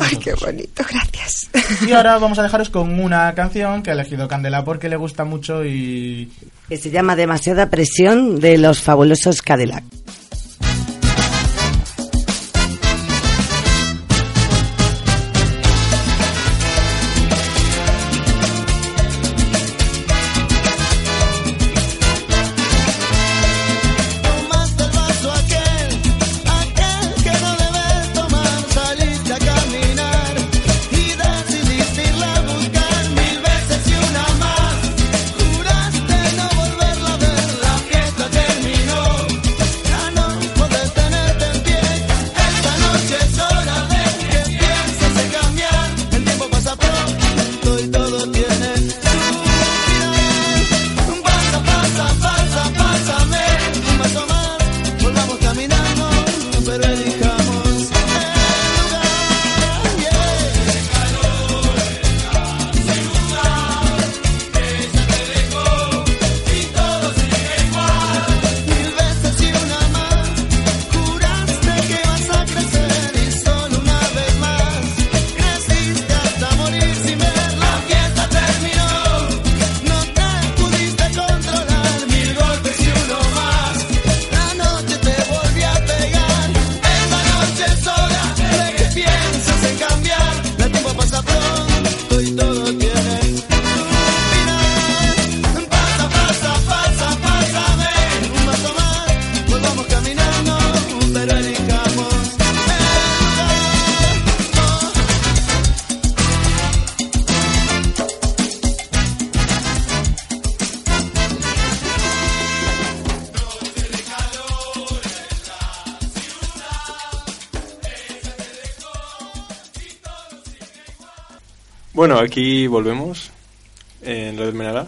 Ay, qué bonito, gracias. Y ahora vamos a dejaros con una canción que ha elegido Candela porque le gusta mucho y... Que se llama Demasiada presión de los fabulosos Cadillac. Aquí volvemos en Radio Almenara,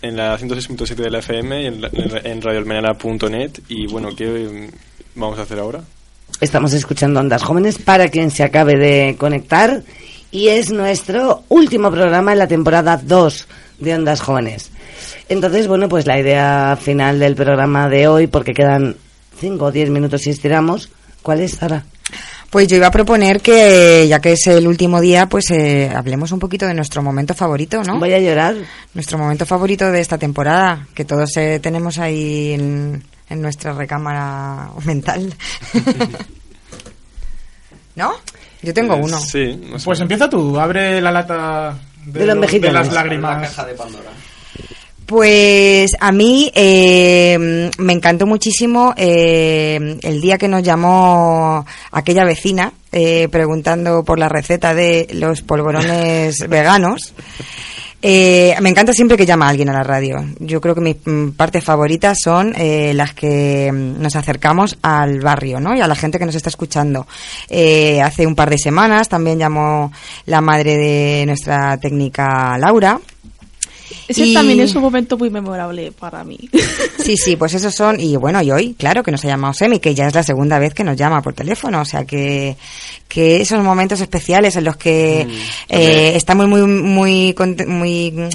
en la 106.7 de la FM y en, en radioalmenara.net. Y bueno, ¿qué mm, vamos a hacer ahora? Estamos escuchando Ondas Jóvenes para quien se acabe de conectar y es nuestro último programa en la temporada 2 de Ondas Jóvenes. Entonces, bueno, pues la idea final del programa de hoy, porque quedan 5 o 10 minutos si estiramos, ¿cuál es, Sara? Pues yo iba a proponer que, ya que es el último día, pues eh, hablemos un poquito de nuestro momento favorito, ¿no? Voy a llorar. Nuestro momento favorito de esta temporada, que todos eh, tenemos ahí en, en nuestra recámara mental. ¿No? Yo tengo uno. Sí, Pues empieza tú, abre la lata de, De los lo- mexicanos. las lágrimas. Pues a mí eh, me encantó muchísimo eh, el día que nos llamó aquella vecina eh, preguntando por la receta de los polvorones veganos. Eh, me encanta siempre que llama alguien a la radio. Yo creo que mis mm, partes favoritas son eh, las que mm, nos acercamos al barrio, ¿no? Y a la gente que nos está escuchando. Eh, hace un par de semanas también llamó la madre de nuestra técnica Laura. Ese Y- también es un momento muy memorable para mí. Sí, sí, pues esos son, y bueno, y hoy, claro, que nos ha llamado Semi, que ya es la segunda vez que nos llama por teléfono, o sea que, que esos momentos especiales en los que eh, estamos muy, muy, muy mm, eh,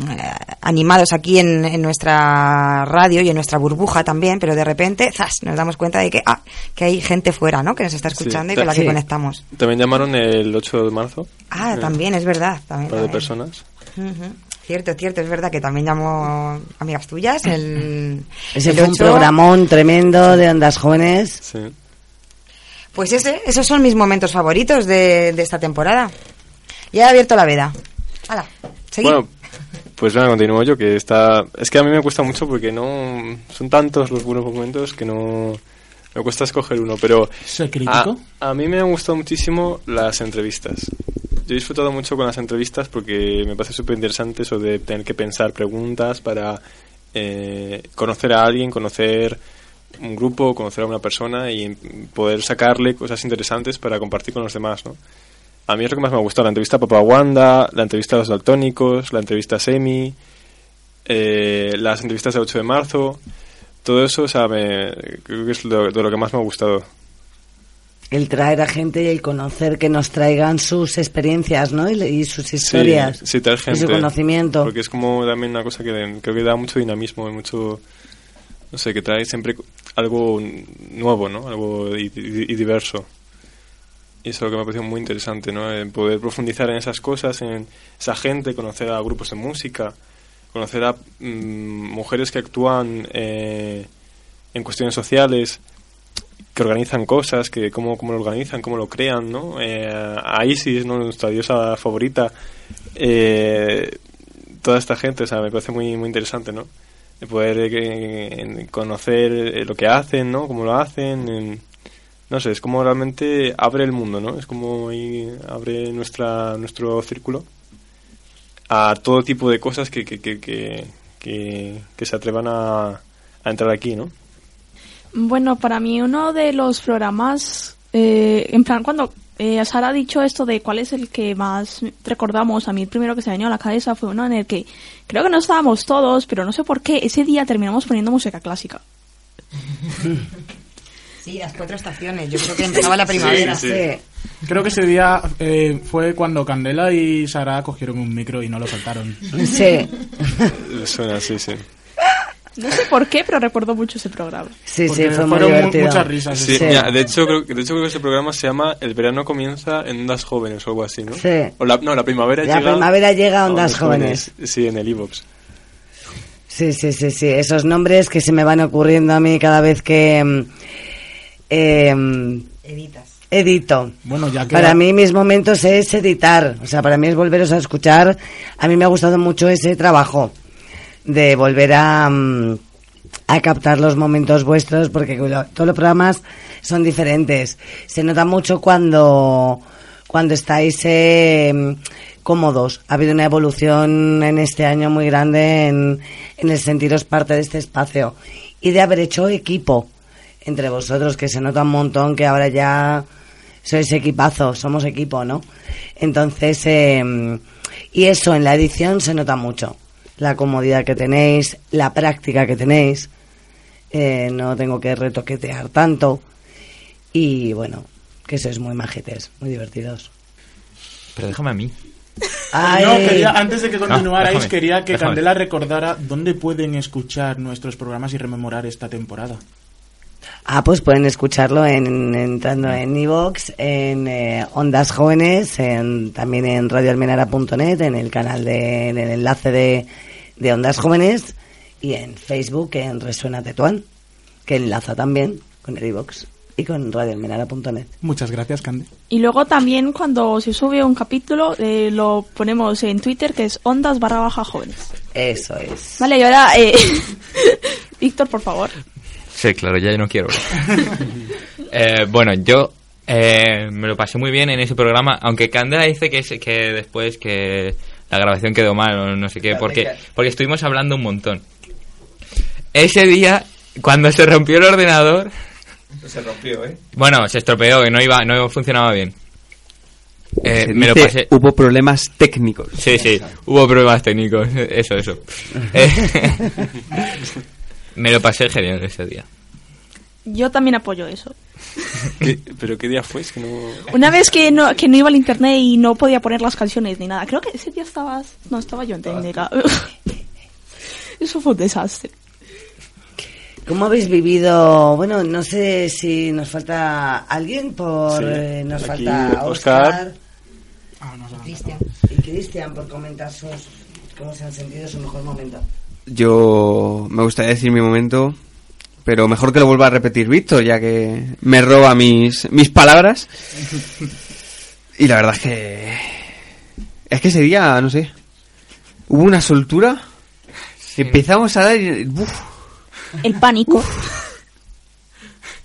animados aquí en, en nuestra radio y en nuestra burbuja también, pero de repente, ¡zas!, nos damos cuenta de que, ah, que hay gente fuera, ¿no?, que nos está escuchando y con la que sí. conectamos. También llamaron el 8 de marzo. Ah, Eh, también, es verdad. Un También, par de también. personas. Ujú. Cierto, cierto, es verdad que también llamó amigas tuyas. El, Ese el fue un 8. programón tremendo de Ondas Jóvenes. Sí. Pues ese, esos son mis momentos favoritos de, de esta temporada. Ya he abierto la veda. Hala, seguid. Bueno, pues nada, continúo yo, que está... Es que a mí me cuesta mucho porque no... Son tantos los buenos momentos que no... Me cuesta escoger uno, pero... ¿Soy crítico? A, a mí me han gustado muchísimo las entrevistas. Yo he disfrutado mucho con las entrevistas porque me parece súper interesante eso de tener que pensar preguntas para eh, conocer a alguien, conocer un grupo, conocer a una persona y poder sacarle cosas interesantes para compartir con los demás, ¿no? A mí es lo que más me ha gustado, la entrevista a Papa Wanda, la entrevista a los daltónicos, la entrevista a Semi, eh, las entrevistas del 8 de marzo, todo eso, o sea, me- creo que es lo- de lo que más me ha gustado. El traer a gente y el conocer que nos traigan sus experiencias, ¿no? Y, y sus historias. Sí, sí, traer Y gente. su conocimiento. Porque es como también una cosa que creo que da mucho dinamismo y mucho. No sé, que trae siempre algo nuevo, ¿no? Algo y, y- y diverso. Y eso es lo que me ha parecido muy interesante, ¿no? En poder profundizar en esas cosas, en esa gente, conocer a grupos de música, conocer a mm, mujeres que actúan eh, en cuestiones sociales, que organizan cosas, que cómo, cómo lo organizan, cómo lo crean, ¿no? Eh, a Isis, ¿no? Nuestra diosa favorita. Eh, toda esta gente, o sea, me parece muy, muy interesante, ¿no? De poder eh, conocer eh, lo que hacen, ¿no? Cómo lo hacen, en- no sé, es como realmente abre el mundo, ¿no? Es como abre nuestra, nuestro círculo a todo tipo de cosas que, que, que, que, que- que se atrevan a, a entrar aquí, ¿no? Bueno, para mí uno de los programas, eh, en plan, cuando eh, Sara ha dicho esto de cuál es el que más recordamos, a mí el primero que se me a la cabeza fue uno en el que creo que no estábamos todos, pero no sé por qué, ese día terminamos poniendo música clásica. Sí, las cuatro estaciones. Yo creo que empezaba la primavera. Sí, sí. Creo que ese día eh, fue cuando Candela y Sara cogieron un micro y no lo soltaron. Sí. Suena así, sí. No sé por qué, pero recuerdo mucho ese programa. Sí, Porque sí, fue muy divertido. muchas risas. Sí, Sí. mira, de hecho creo, que- de hecho creo que ese programa se llama El verano comienza en Ondas Jóvenes o algo así, ¿no? Sí. O la, no, la primavera La llega primavera llega a Ondas Jóvenes. Sí, en el iVoox. Sí, sí, sí, sí. Esos nombres que se me van ocurriendo a mí cada vez que mm, eh, Editas. edito. Bueno, ya que Para mí mis momentos es editar, o sea, para mí es volveros a escuchar. A mí me ha gustado mucho ese trabajo de volver a, mm, a captar los momentos vuestros porque todos los programas son diferentes. Se nota mucho cuando cuando estáis eh, cómodos. Ha habido una evolución en este año muy grande en, en el sentiros parte de este espacio y de haber hecho equipo entre vosotros, que se nota un montón que ahora ya sois equipazo, somos equipo, ¿no? Entonces, eh, y eso en la edición se nota mucho. La comodidad que tenéis, la práctica que tenéis, eh, no tengo que retoquetear tanto. Y bueno, que sois muy majetes, muy divertidos. Pero déjame a mí. Ay. No, quería, antes de que No, continuarais, déjame, quería que déjame. Candela recordara dónde pueden escuchar nuestros programas y rememorar esta temporada. Ah, pues pueden escucharlo en, entrando en iVoox, en eh, Ondas Jóvenes, en, también en radioalmenara.net, en el canal de, en el enlace de, de Ondas Jóvenes y en Facebook en Resuena Tetuán, que enlaza también con el y con radioalmenara.net. Muchas gracias, Cande. Y luego también cuando se sube un capítulo eh, lo ponemos en Twitter que es ondas barra baja jóvenes. Eso es. Vale, y ahora, eh, Víctor, por favor. Sí, claro, ya no quiero. Eh, bueno, yo eh, me lo pasé muy bien en ese programa, aunque Candela dice que, es- que después que la grabación quedó mal o no sé qué, porque, porque estuvimos hablando un montón. Ese día, cuando se rompió el ordenador, Se rompió, ¿eh? bueno, se estropeó y no iba, no funcionaba bien. Eh, Se me lo dice, pasé. Hubo problemas técnicos. Sí, sí, hubo problemas técnicos, eso, eso. Me lo pasé genial ese día. Yo también apoyo eso. ¿Qué- ¿Pero qué día fue? Es que no... Una vez que no, que no iba al internet y no podía poner las canciones ni nada. Creo que ese día estabas... No, estaba yo en técnica. Eso fue un desastre. ¿Cómo habéis vivido? Bueno, no sé si nos falta alguien por... Sí, eh, nos aquí falta Óscar. Oscar. Cristian. Y Cristian por comentar sus, cómo se han sentido su mejor momento. Yo me gustaría decir mi momento, pero mejor que lo vuelva a repetir Víctor, ya que me roba mis, mis palabras. Y la verdad es que... Es que ese día, no sé, hubo una soltura. Empezamos a dar... uf. El pánico.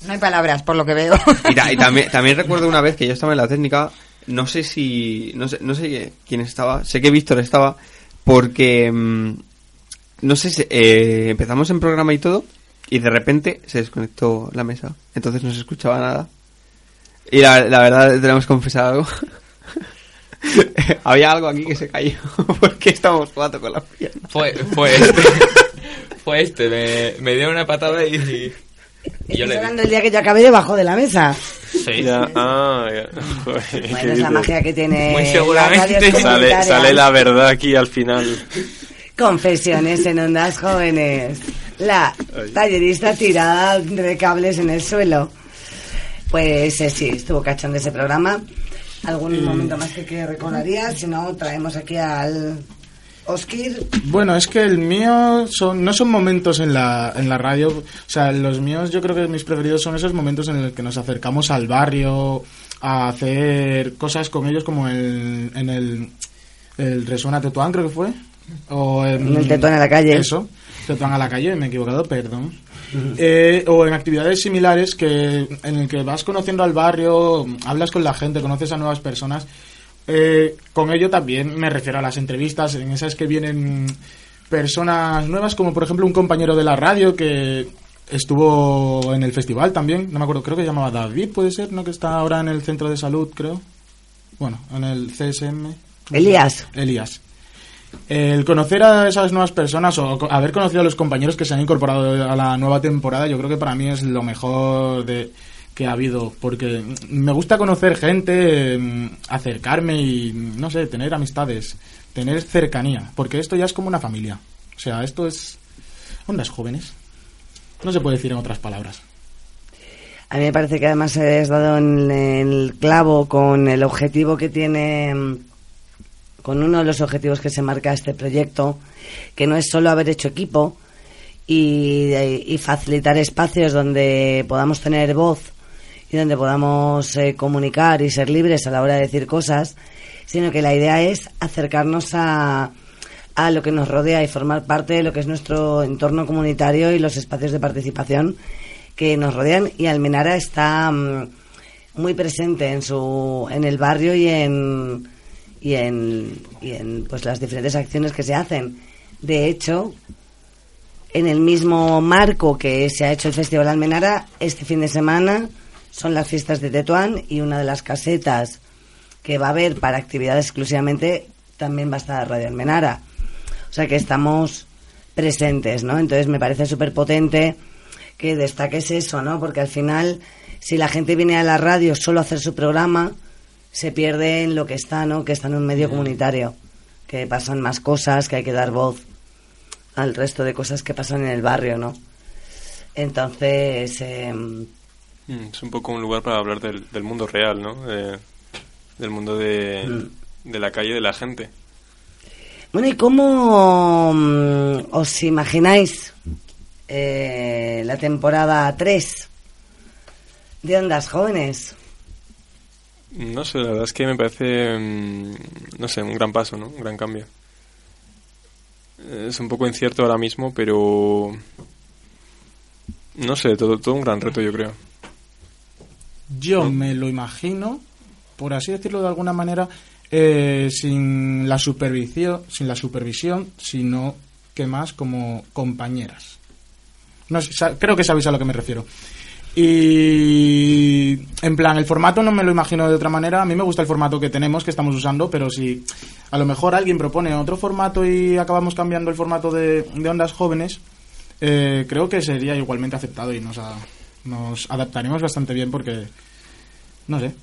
No hay palabras, por lo que veo. Y, ta- y también, también recuerdo una vez que yo estaba en la técnica, no sé si, no sé, no sé quién estaba, sé que Víctor estaba, porque, mm, no sé, si- eh, empezamos en programa y todo, y de repente se desconectó la mesa, entonces no se escuchaba nada. Y la, la verdad, tenemos que confesar algo. Había algo aquí que se cayó, porque estábamos jugando con las piernas. Fue, fue este. fue este. Me, me dio una patada y, y yo di. hablando el día que yo acabé debajo de la mesa. Sí. Ya, ah, ya. Joder, ¿qué Bueno, es la magia que tiene Muy seguramente. sale la verdad aquí al final. Confesiones en ondas jóvenes. La tallerista tirada de cables en el suelo. Pues eh, sí, estuvo cachón de ese programa. ¿Algún momento más que, que recordarías? Si no, traemos aquí al Oskir. Bueno, es que el mío son, no son momentos en la, en la radio. O sea, los míos yo creo que mis preferidos son esos momentos en los que nos acercamos al barrio a hacer cosas con ellos como el, en el, el Resuena Tetuán creo que fue. O en, el Tetuán a la calle. Eso, Tetuán a la calle, me he equivocado, perdón. Eh, o en actividades similares que en el que vas conociendo al barrio, hablas con la gente, conoces a nuevas personas. Eh, con ello también me refiero a las entrevistas, en esas que vienen personas nuevas, como por ejemplo un compañero de la radio que estuvo en el festival también, no me acuerdo, creo que se llamaba David, puede ser, ¿no? Que está ahora en el centro de salud, creo. Bueno, en el CSM. Elías. Elías. El conocer a esas nuevas personas o haber conocido a los compañeros que se han incorporado a la nueva temporada, yo creo que para mí es lo mejor de que ha habido, porque me gusta conocer gente, mm, acercarme y, no sé, tener amistades, tener cercanía, porque esto ya es como una familia. O sea, esto es ondas jóvenes. No se puede decir en otras palabras. A mí me parece que además has dado en el clavo con el objetivo que tiene, mm, con uno de los objetivos que se marca este proyecto, que no es solo haber hecho equipo y, y facilitar espacios donde podamos tener voz y donde podamos eh, comunicar y ser libres a la hora de decir cosas, sino que la idea es acercarnos a, a lo que nos rodea y formar parte de lo que es nuestro entorno comunitario y los espacios de participación que nos rodean. Y Almenara está mm, muy presente en su en el barrio y en y en, y en pues las diferentes acciones que se hacen. De hecho, en el mismo marco que se ha hecho el Festival Almenara, este fin de semana son las fiestas de Tetuán y una de las casetas que va a haber para actividades exclusivamente también va a estar Radio Almenara. O sea que estamos presentes, ¿no? Entonces me parece súper potente que destaques eso, ¿no? Porque al final, si la gente viene a la radio solo a hacer su programa, se pierde en lo que está, ¿no? Que está en un medio comunitario, que pasan más cosas, que hay que dar voz al resto de cosas que pasan en el barrio, ¿no? Entonces, em, Mm, Es un poco un lugar para hablar del, del mundo real, ¿no? De- del mundo de, Mm. de la calle, de la gente. Bueno, ¿y cómo mm, os imagináis eh, la temporada 3 de Ondas Jóvenes? No sé, la verdad es que me parece, mm, no sé, un gran paso, ¿no? Un gran cambio. Es un poco incierto ahora mismo, pero... No sé, todo, todo un gran reto, yo creo. Yo me lo imagino, por así decirlo de alguna manera, eh, sin la supervisión, sin la supervisión, sino que más como compañeras. No creo que sabéis a lo que me refiero. Y en plan, el formato no me lo imagino de otra manera. A mí me gusta el formato que tenemos, que estamos usando, pero si a lo mejor alguien propone otro formato y acabamos cambiando el formato de, de ondas jóvenes, eh, creo que sería igualmente aceptado y nos, a- nos adaptaremos bastante bien porque, no sé. Yo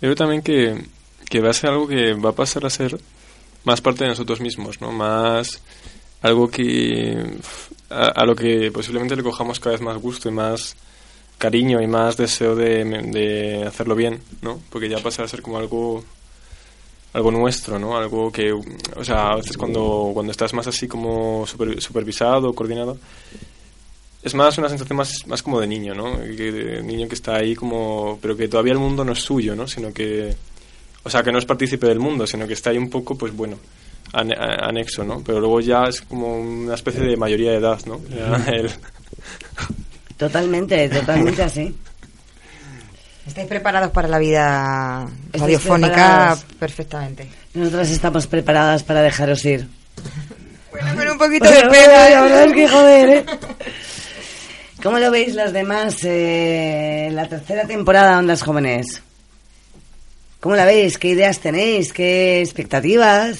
creo también que, que va a ser algo que va a pasar a ser más parte de nosotros mismos, ¿no? Más algo que a, a lo que posiblemente le cojamos cada vez más gusto y más cariño y más deseo de, de hacerlo bien, ¿no? Porque ya pasa a ser como algo algo nuestro, ¿no? Algo que, o sea, a veces cuando, cuando estás más así como super- supervisado, coordinado, es más una sensación más, más como de niño, ¿no? Que de niño que está ahí como... Pero que todavía el mundo no es suyo, ¿no? Sino que... O sea, que no es partícipe del mundo, sino que está ahí un poco, pues bueno, a- anexo, ¿no? Pero luego ya es como una especie de mayoría de edad, ¿no? Ya el- Totalmente, totalmente así. ¿Estáis preparados para la vida ¿Estáis radiofónica perfectamente? Nosotras estamos preparadas para dejaros ir. Bueno, con un poquito de pena. oye, La verdad es que joder, ¿eh? ¿Cómo lo veis las demás? eh, la tercera temporada de Ondas Jóvenes. ¿Cómo la veis? ¿Qué ideas tenéis? ¿Qué expectativas?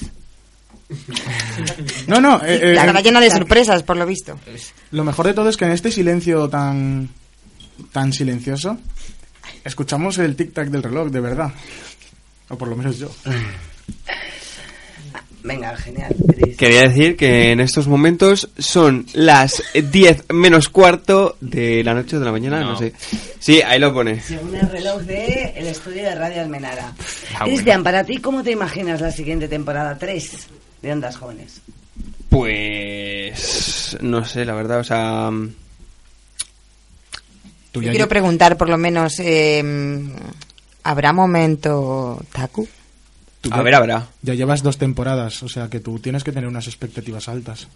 No, no. eh, eh, La cara llena de sorpresas, por lo visto. Lo mejor de todo es que en este silencio tan, tan silencioso, escuchamos el tic-tac del reloj, de verdad. O por lo menos yo. Venga, genial. Quería decir que en estos momentos son las 10 menos cuarto de la noche o de la mañana, no, No. sé. Sí, ahí lo pone. Según el reloj de el estudio de Radio Almenara. Ah, Cristian, para ti, ¿cómo te imaginas la siguiente temporada 3 de Ondas Jóvenes? Pues no sé, la verdad, o sea, Yo quiero preguntar, por lo menos, eh, ¿habrá momento Taku? Tú A ya- ver, habrá. Ya llevas dos temporadas, o sea que tú tienes que tener unas expectativas altas.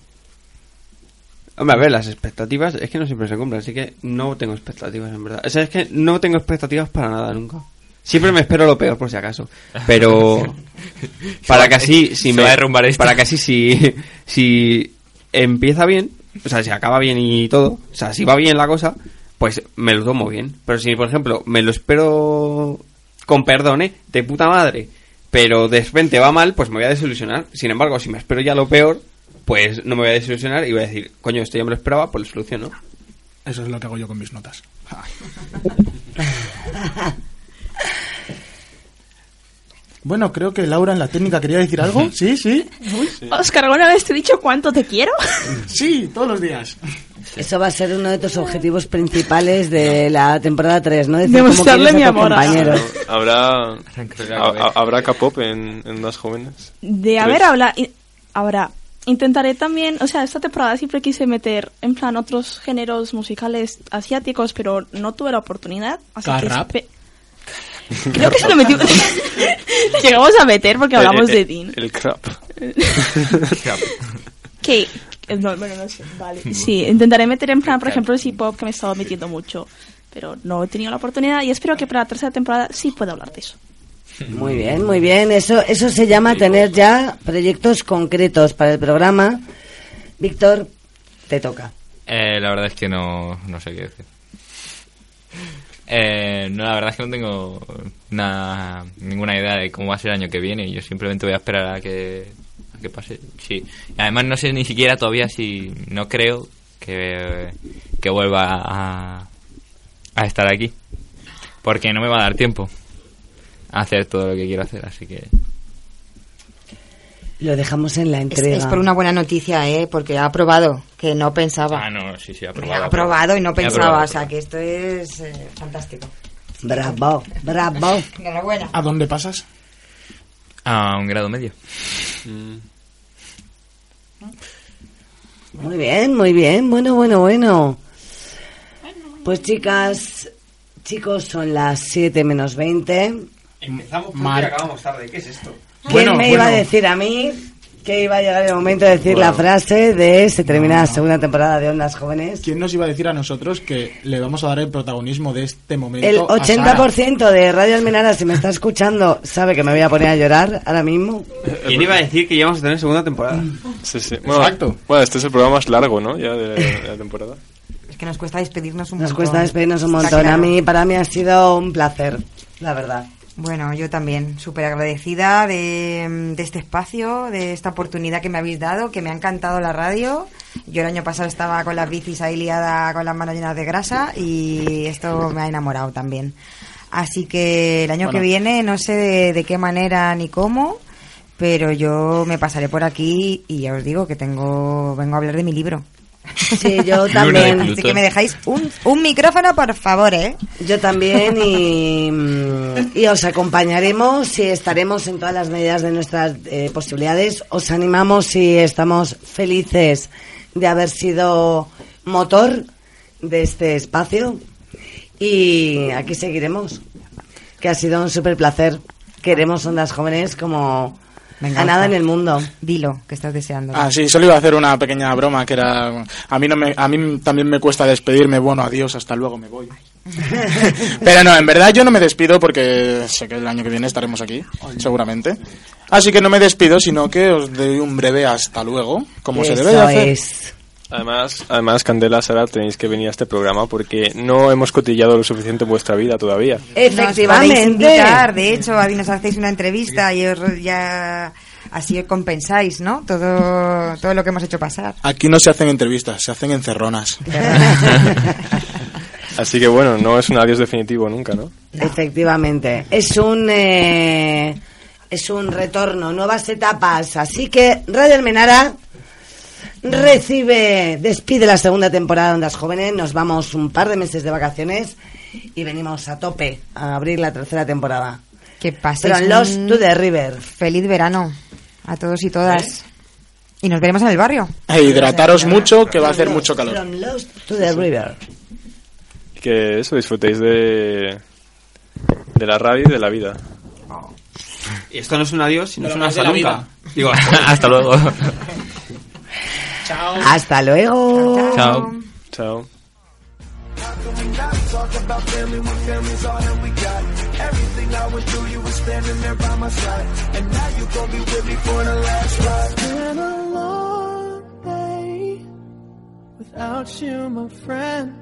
Hombre, a ver, las expectativas es que no siempre se cumplen, así que no tengo expectativas, en verdad. O sea, es que no tengo expectativas para nada nunca. Siempre me espero lo peor, por si acaso. Pero para que así, si Se me, va a derrumbar esto. para que así, si, si empieza bien, o sea, si acaba bien y todo, o sea, si va bien la cosa, pues me lo tomo bien. Pero si, por ejemplo, me lo espero con perdón, ¿eh? De puta madre, pero de repente va mal, pues me voy a desilusionar. Sin embargo, si me espero ya lo peor, pues no me voy a desilusionar y voy a decir, coño, esto ya me lo esperaba, pues lo soluciono. Eso es lo que hago yo con mis notas. Bueno, creo que Laura en la técnica quería decir algo. Sí, sí. Oscar, ¿alguna vez te he dicho cuánto te quiero? Sí, todos los días. Eso va a ser uno de tus objetivos principales de la temporada 3, ¿no? Decir Demostrarle cómo mi amor. Habrá, ha- ha- habrá K-pop en, en Más Jóvenes. De haber habla i- ahora intentaré también, o sea, esta temporada siempre quise meter en plan otros géneros musicales asiáticos, pero no tuve la oportunidad. Así que ¿K-rap? espe- Creo que se lo metimos. Llegamos a meter porque hablamos El- de Dean. El crap. Que eh, no, bueno, no sé, vale. Sí, intentaré meter en plan, por ejemplo, el hip-hop que me estaba metiendo mucho, pero no he tenido la oportunidad y espero que para la tercera temporada sí pueda hablar de eso. Muy bien, muy bien. Eso, eso se llama tener ya proyectos concretos para el programa. Víctor, te toca. Eh, la verdad es que no, no sé qué decir. Eh, no, la verdad es que no tengo nada, ninguna idea de cómo va a ser el año que viene. Yo simplemente voy a esperar a que, a que pase. Sí. Y además no sé ni siquiera todavía si no creo que, que vuelva a, a estar aquí. Porque no me va a dar tiempo a hacer todo lo que quiero hacer. Así que Lo dejamos en la entrega. es por una buena noticia, ¿eh? Porque ha aprobado, que no pensaba. Ah, no, sí, sí, ha Ha aprobado. aprobado y no He pensaba, aprobado. o sea que esto es eh, fantástico. Bravo, bravo. Enhorabuena. ¿A dónde pasas? A un grado medio. Muy bien, muy bien. Bueno, bueno, bueno. Pues chicas, chicos, son las 7 menos 20. Empezamos porque Mar- acabamos tarde. ¿Qué es esto? ¿Quién me iba a decir a mí que iba a llegar el momento de decir la frase de se termina la segunda temporada de Ondas Jóvenes? ¿Quién nos iba a decir a nosotros que le vamos a dar el protagonismo de este momento? El a Sara? 80% de Radio Almenara, si me está escuchando, sabe que me voy a poner a llorar ahora mismo. ¿Quién iba a decir que íbamos a tener segunda temporada? Sí, sí. Bueno, Exacto. Bueno, este es el programa más largo, ¿no? Ya de, de la temporada. Es que nos cuesta despedirnos un Nos montón. cuesta despedirnos un montón. A mí, para mí ha sido un placer, la verdad. Bueno, yo también, súper agradecida de, de este espacio, de esta oportunidad que me habéis dado, que me ha encantado la radio. Yo el año pasado estaba con las bicis ahí liada con las manos llenas de grasa y esto me ha enamorado también. Así que el año Bueno. que viene no sé de, de qué manera ni cómo, pero yo me pasaré por aquí y ya os digo que tengo vengo a hablar de mi libro. Sí, yo también. Así que me dejáis un, un micrófono, por favor, ¿eh? Yo también y, mm, y os acompañaremos y estaremos en todas las medidas de nuestras eh, posibilidades. Os animamos y estamos felices de haber sido motor de este espacio y aquí seguiremos. Que ha sido un súper placer. Queremos ondas jóvenes como Venga, a nada en el mundo. Dilo, que estás deseando. Ah, sí, solo iba a hacer una pequeña broma que era... A mí, no me, a mí también me cuesta despedirme, bueno, adiós, hasta luego, me voy. Pero no, en verdad yo no me despido porque sé que el año que viene estaremos aquí, seguramente. Así que no me despido, sino que os doy un breve hasta luego, como se debe de Eso hacer. es. Además, además, Candela, Sara, tenéis que venir a este programa porque no hemos cotillado lo suficiente vuestra vida todavía. Efectivamente. invitar, de hecho, a nos hacéis una entrevista y os ya así compensáis, ¿no? Todo, todo lo que hemos hecho pasar. Aquí no se hacen entrevistas, se hacen encerronas. Así que bueno, no es un adiós definitivo nunca, ¿no? Efectivamente. Es un. eh, Es un retorno, nuevas etapas. Así que Radio Almenara recibe, despide la segunda temporada de Ondas Jóvenes. Nos vamos un par de meses de vacaciones y venimos a tope a abrir la tercera temporada. Que paséis un to the River. Feliz verano a todos y todas. Y nos veremos en el barrio. E hidrataros mucho, que va a hacer mucho calor. From Lost to the River. Que eso, disfrutéis de, de la radio y de la vida. Y esto no es un adiós, sino es Pero de la hasta nunca. Digo, Hasta luego. Chao. Hasta luego. Chao. Chao. Talk about family when family's all that we got. Everything I went through, you were standing there by my side. And now you gon' be with me for the last ride. been a long day without you, my friend.